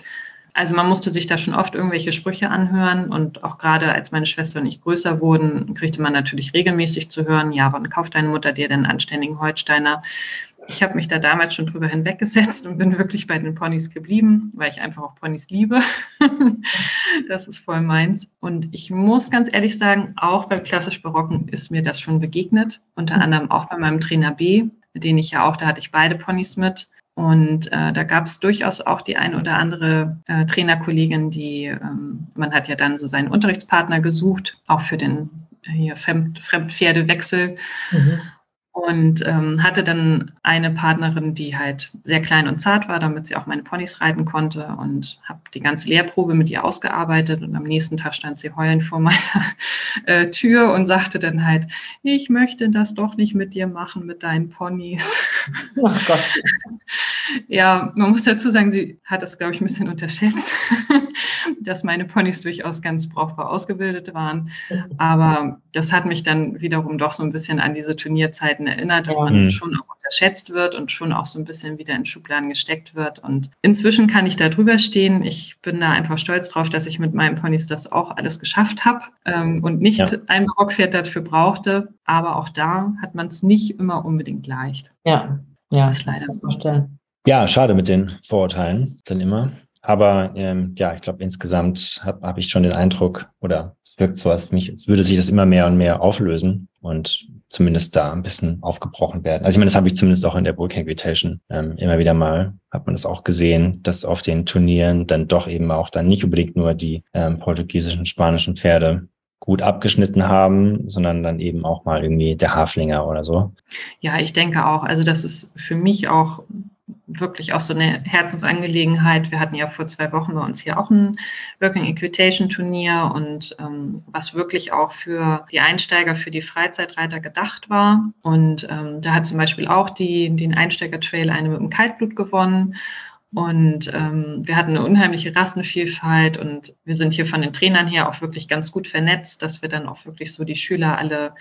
also man musste sich da schon oft irgendwelche Sprüche anhören und auch gerade als meine Schwester und ich größer wurden, kriegte man natürlich regelmäßig zu hören, ja, wann kauft deine Mutter dir denn anständigen Holsteiner? Ich habe mich da damals schon drüber hinweggesetzt und bin wirklich bei den Ponys geblieben, weil ich einfach auch Ponys liebe. das ist voll meins. Und ich muss ganz ehrlich sagen, auch beim klassisch Barocken ist mir das schon begegnet, unter anderem auch bei meinem Trainer B, den ich ja auch, da hatte ich beide Ponys mit und äh, da gab es durchaus auch die ein oder andere äh, Trainerkollegin, die, ähm, man hat ja dann so seinen Unterrichtspartner gesucht, auch für den hier Fremd, Fremdpferdewechsel. Mhm und ähm, hatte dann eine Partnerin, die halt sehr klein und zart war, damit sie auch meine Ponys reiten konnte und habe die ganze Lehrprobe mit ihr ausgearbeitet und am nächsten Tag stand sie heulend vor meiner äh, Tür und sagte dann halt, ich möchte das doch nicht mit dir machen, mit deinen Ponys. Ach Gott. ja, man muss dazu sagen, sie hat das, glaube ich, ein bisschen unterschätzt, dass meine Ponys durchaus ganz brauchbar ausgebildet waren. Aber das hat mich dann wiederum doch so ein bisschen an diese Turnierzeiten erinnert, dass man mhm. schon auch unterschätzt wird und schon auch so ein bisschen wieder in Schubladen gesteckt wird. Und inzwischen kann ich da drüber stehen. Ich bin da einfach stolz drauf, dass ich mit meinen Ponys das auch alles geschafft habe ähm, und nicht ja. ein Barockpferd dafür brauchte. Aber auch da hat man es nicht immer unbedingt leicht. Ja, ja. Das ist leider so. Ja, schade mit den Vorurteilen dann immer. Aber ähm, ja, ich glaube, insgesamt habe hab ich schon den Eindruck, oder es wirkt so als mich, als würde sich das immer mehr und mehr auflösen und zumindest da ein bisschen aufgebrochen werden. Also ich meine, das habe ich zumindest auch in der Brook Invitation ähm, immer wieder mal, hat man das auch gesehen, dass auf den Turnieren dann doch eben auch dann nicht unbedingt nur die ähm, portugiesischen, spanischen Pferde gut abgeschnitten haben, sondern dann eben auch mal irgendwie der Haflinger oder so. Ja, ich denke auch. Also das ist für mich auch wirklich auch so eine Herzensangelegenheit. Wir hatten ja vor zwei Wochen bei uns hier auch ein Working Equitation Turnier und ähm, was wirklich auch für die Einsteiger, für die Freizeitreiter gedacht war. Und ähm, da hat zum Beispiel auch die, den Einsteiger-Trail eine mit dem Kaltblut gewonnen. Und ähm, wir hatten eine unheimliche Rassenvielfalt und wir sind hier von den Trainern her auch wirklich ganz gut vernetzt, dass wir dann auch wirklich so die Schüler alle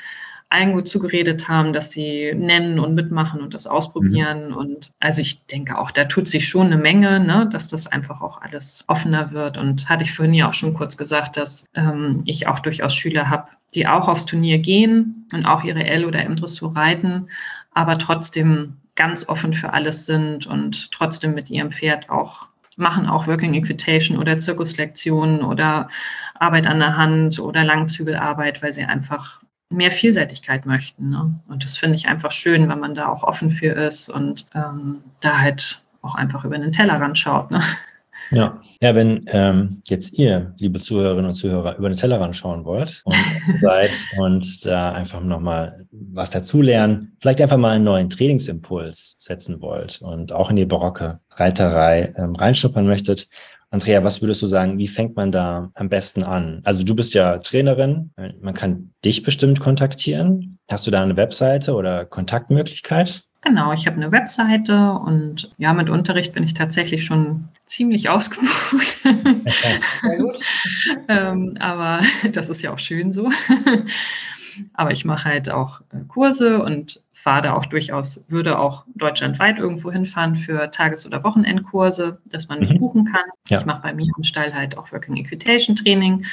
allen gut zugeredet haben, dass sie nennen und mitmachen und das ausprobieren. Mhm. Und also ich denke auch, da tut sich schon eine Menge, ne, dass das einfach auch alles offener wird. Und hatte ich vorhin ja auch schon kurz gesagt, dass ähm, ich auch durchaus Schüler habe, die auch aufs Turnier gehen und auch ihre L- oder M-Dressur reiten, aber trotzdem ganz offen für alles sind und trotzdem mit ihrem Pferd auch machen auch Working Equitation oder Zirkuslektionen oder Arbeit an der Hand oder Langzügelarbeit, weil sie einfach mehr Vielseitigkeit möchten. Ne? Und das finde ich einfach schön, wenn man da auch offen für ist und ähm, da halt auch einfach über den Tellerrand schaut. Ne? Ja. Ja, wenn ähm, jetzt ihr, liebe Zuhörerinnen und Zuhörer, über den Tellerrand schauen wollt und seid und da einfach nochmal was dazulernen, vielleicht einfach mal einen neuen Trainingsimpuls setzen wollt und auch in die barocke Reiterei ähm, reinschnuppern möchtet, Andrea, was würdest du sagen, wie fängt man da am besten an? Also du bist ja Trainerin, man kann dich bestimmt kontaktieren. Hast du da eine Webseite oder Kontaktmöglichkeit? Genau, ich habe eine Webseite und ja, mit Unterricht bin ich tatsächlich schon ziemlich ausgebucht. Gut. ähm, aber das ist ja auch schön so. Aber ich mache halt auch äh, Kurse und fahre da auch durchaus, würde auch deutschlandweit irgendwo hinfahren für Tages- oder Wochenendkurse, dass man mich mhm. buchen kann. Ja. Ich mache bei mir im Stall halt auch Working Equitation Training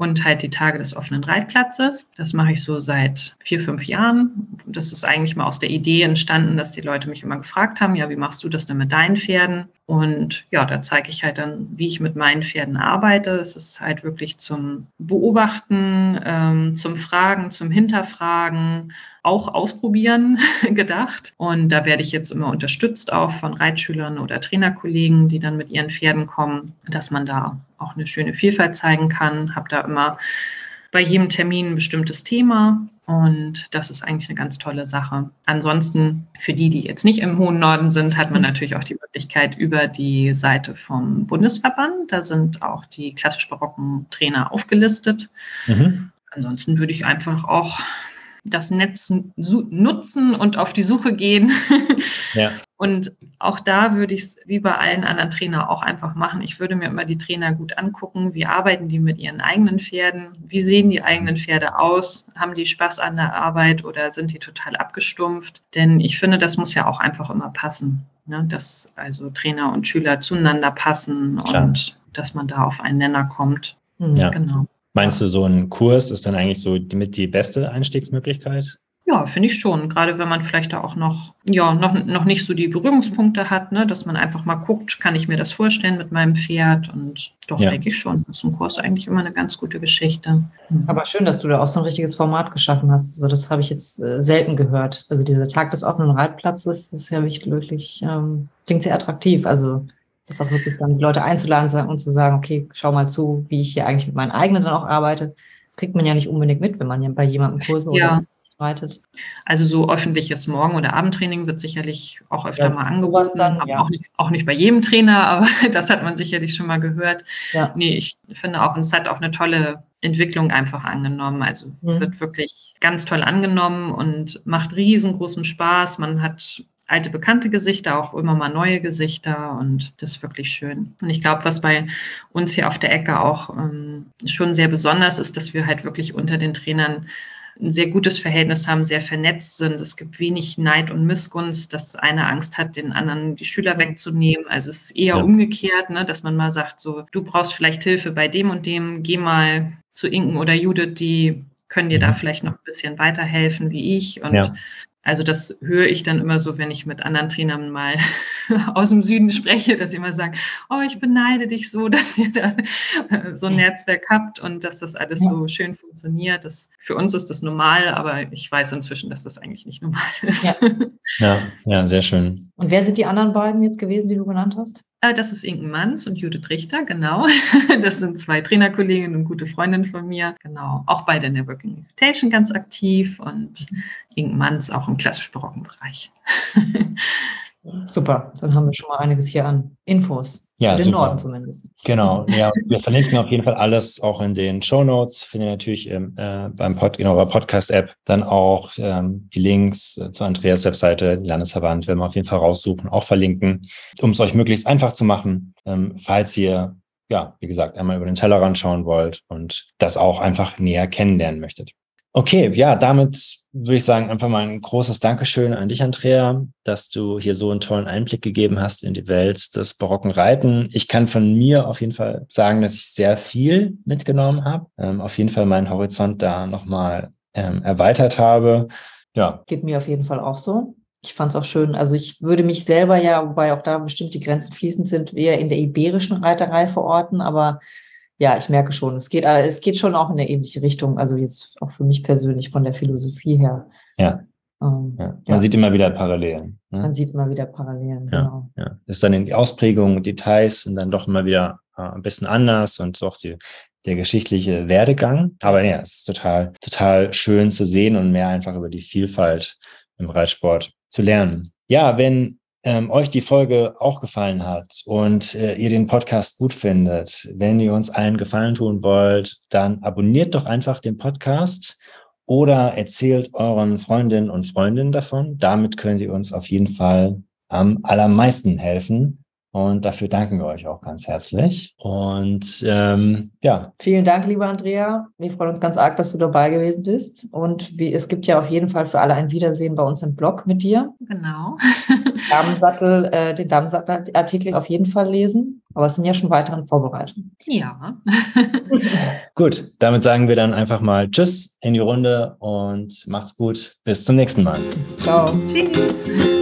und halt die Tage des offenen Reitplatzes. Das mache ich so seit vier, fünf Jahren. Das ist eigentlich mal aus der Idee entstanden, dass die Leute mich immer gefragt haben, ja, wie machst du das denn mit deinen Pferden? Und ja, da zeige ich halt dann, wie ich mit meinen Pferden arbeite. Es ist halt wirklich zum Beobachten, ähm, zum Fragen, zum Hinterfragen, auch ausprobieren gedacht. Und da werde ich jetzt immer unterstützt auch von Reitschülern oder Trainerkollegen, die dann mit ihren Pferden kommen, dass man da auch eine schöne Vielfalt zeigen kann. Habe da immer bei jedem Termin ein bestimmtes Thema und das ist eigentlich eine ganz tolle Sache. Ansonsten, für die, die jetzt nicht im hohen Norden sind, hat man natürlich auch die Möglichkeit über die Seite vom Bundesverband. Da sind auch die klassisch barocken Trainer aufgelistet. Mhm. Ansonsten würde ich einfach auch das Netz nutzen und auf die Suche gehen. Ja. Und auch da würde ich es wie bei allen anderen Trainern auch einfach machen. Ich würde mir immer die Trainer gut angucken. Wie arbeiten die mit ihren eigenen Pferden? Wie sehen die eigenen Pferde aus? Haben die Spaß an der Arbeit oder sind die total abgestumpft? Denn ich finde, das muss ja auch einfach immer passen. Ne? Dass also Trainer und Schüler zueinander passen Klar. und dass man da auf einen Nenner kommt. Ja. Genau. Meinst du, so ein Kurs ist dann eigentlich so mit die beste Einstiegsmöglichkeit? Ja, finde ich schon. Gerade wenn man vielleicht da auch noch, ja, noch, noch nicht so die Berührungspunkte hat, ne, dass man einfach mal guckt, kann ich mir das vorstellen mit meinem Pferd? Und doch ja. denke ich schon, ist ein Kurs eigentlich immer eine ganz gute Geschichte. Mhm. Aber schön, dass du da auch so ein richtiges Format geschaffen hast. Also das habe ich jetzt äh, selten gehört. Also dieser Tag des offenen Reitplatzes, das ist ja wirklich, ähm, klingt sehr attraktiv. Also das auch wirklich dann die Leute einzuladen und zu sagen, okay, schau mal zu, wie ich hier eigentlich mit meinen eigenen dann auch arbeite. Das kriegt man ja nicht unbedingt mit, wenn man ja bei jemandem Kurse ja. oder reitet. Also so öffentliches Morgen- oder Abendtraining wird sicherlich auch öfter ja, mal angeboten. Dann, ja. auch, nicht, auch, nicht, bei jedem Trainer, aber das hat man sicherlich schon mal gehört. Ja. Nee, ich finde auch, es hat auch eine tolle Entwicklung einfach angenommen. Also mhm. wird wirklich ganz toll angenommen und macht riesengroßen Spaß. Man hat alte bekannte Gesichter, auch immer mal neue Gesichter und das ist wirklich schön. Und ich glaube, was bei uns hier auf der Ecke auch ähm, schon sehr besonders ist, dass wir halt wirklich unter den Trainern ein sehr gutes Verhältnis haben, sehr vernetzt sind. Es gibt wenig Neid und Missgunst, dass einer Angst hat, den anderen die Schüler wegzunehmen. Also es ist eher ja. umgekehrt, ne, dass man mal sagt, so, du brauchst vielleicht Hilfe bei dem und dem, geh mal zu Inken oder Judith, die können dir da mhm. vielleicht noch ein bisschen weiterhelfen wie ich. Und ja. Also das höre ich dann immer so, wenn ich mit anderen Trainern mal aus dem Süden spreche, dass sie immer sagen, oh, ich beneide dich so, dass ihr da äh, so ein Netzwerk habt und dass das alles ja. so schön funktioniert. Das, für uns ist das normal, aber ich weiß inzwischen, dass das eigentlich nicht normal ist. Ja, ja, ja sehr schön. Und wer sind die anderen beiden jetzt gewesen, die du genannt hast? Äh, das ist Inken Manns und Judith Richter, genau. Das sind zwei Trainerkolleginnen und gute Freundinnen von mir. Genau. Auch beide in der Working Invitation ganz aktiv und Inken Manns auch im klassisch barocken Bereich. Super, dann haben wir schon mal einiges hier an Infos. Ja, den super. Norden zumindest. Genau, ja, wir verlinken auf jeden Fall alles auch in den Show Notes. Findet ihr natürlich ähm, äh, beim Pod, in eurer Podcast-App dann auch ähm, die Links äh, zur Andreas Webseite, Landesverband, werden wir auf jeden Fall raussuchen, auch verlinken, um es euch möglichst einfach zu machen, ähm, falls ihr ja, wie gesagt, einmal über den Tellerrand schauen wollt und das auch einfach näher kennenlernen möchtet. Okay, ja, damit würde ich sagen, einfach mal ein großes Dankeschön an dich, Andrea, dass du hier so einen tollen Einblick gegeben hast in die Welt des barocken Reiten. Ich kann von mir auf jeden Fall sagen, dass ich sehr viel mitgenommen habe, ähm, auf jeden Fall meinen Horizont da nochmal ähm, erweitert habe. Ja. Geht mir auf jeden Fall auch so. Ich fand es auch schön. Also ich würde mich selber ja, wobei auch da bestimmt die Grenzen fließend sind, eher in der iberischen Reiterei verorten, aber ja, ich merke schon, es geht, äh, es geht schon auch in eine ähnliche Richtung. Also jetzt auch für mich persönlich von der Philosophie her. Ja. Ähm, ja. Man ja. sieht immer wieder Parallelen. Ne? Man sieht immer wieder Parallelen, ja. genau. Ja. Ist dann in die Ausprägungen, Details sind dann doch immer wieder äh, ein bisschen anders und auch die, der geschichtliche Werdegang. Aber ja, es ist total, total schön zu sehen und mehr einfach über die Vielfalt im Reitsport zu lernen. Ja, wenn ähm, euch die Folge auch gefallen hat und äh, ihr den Podcast gut findet, wenn ihr uns allen Gefallen tun wollt, dann abonniert doch einfach den Podcast oder erzählt euren Freundinnen und Freundinnen davon. Damit könnt ihr uns auf jeden Fall am allermeisten helfen. Und dafür danken wir euch auch ganz herzlich. Und ähm, ja. Vielen Dank, lieber Andrea. Wir freuen uns ganz arg, dass du dabei gewesen bist. Und wie, es gibt ja auf jeden Fall für alle ein Wiedersehen bei uns im Blog mit dir. Genau. Damensattel, äh, den Damensattel-Artikel auf jeden Fall lesen. Aber es sind ja schon weitere Vorbereitungen. Ja. gut, damit sagen wir dann einfach mal Tschüss in die Runde und macht's gut. Bis zum nächsten Mal. Ciao. Tschüss.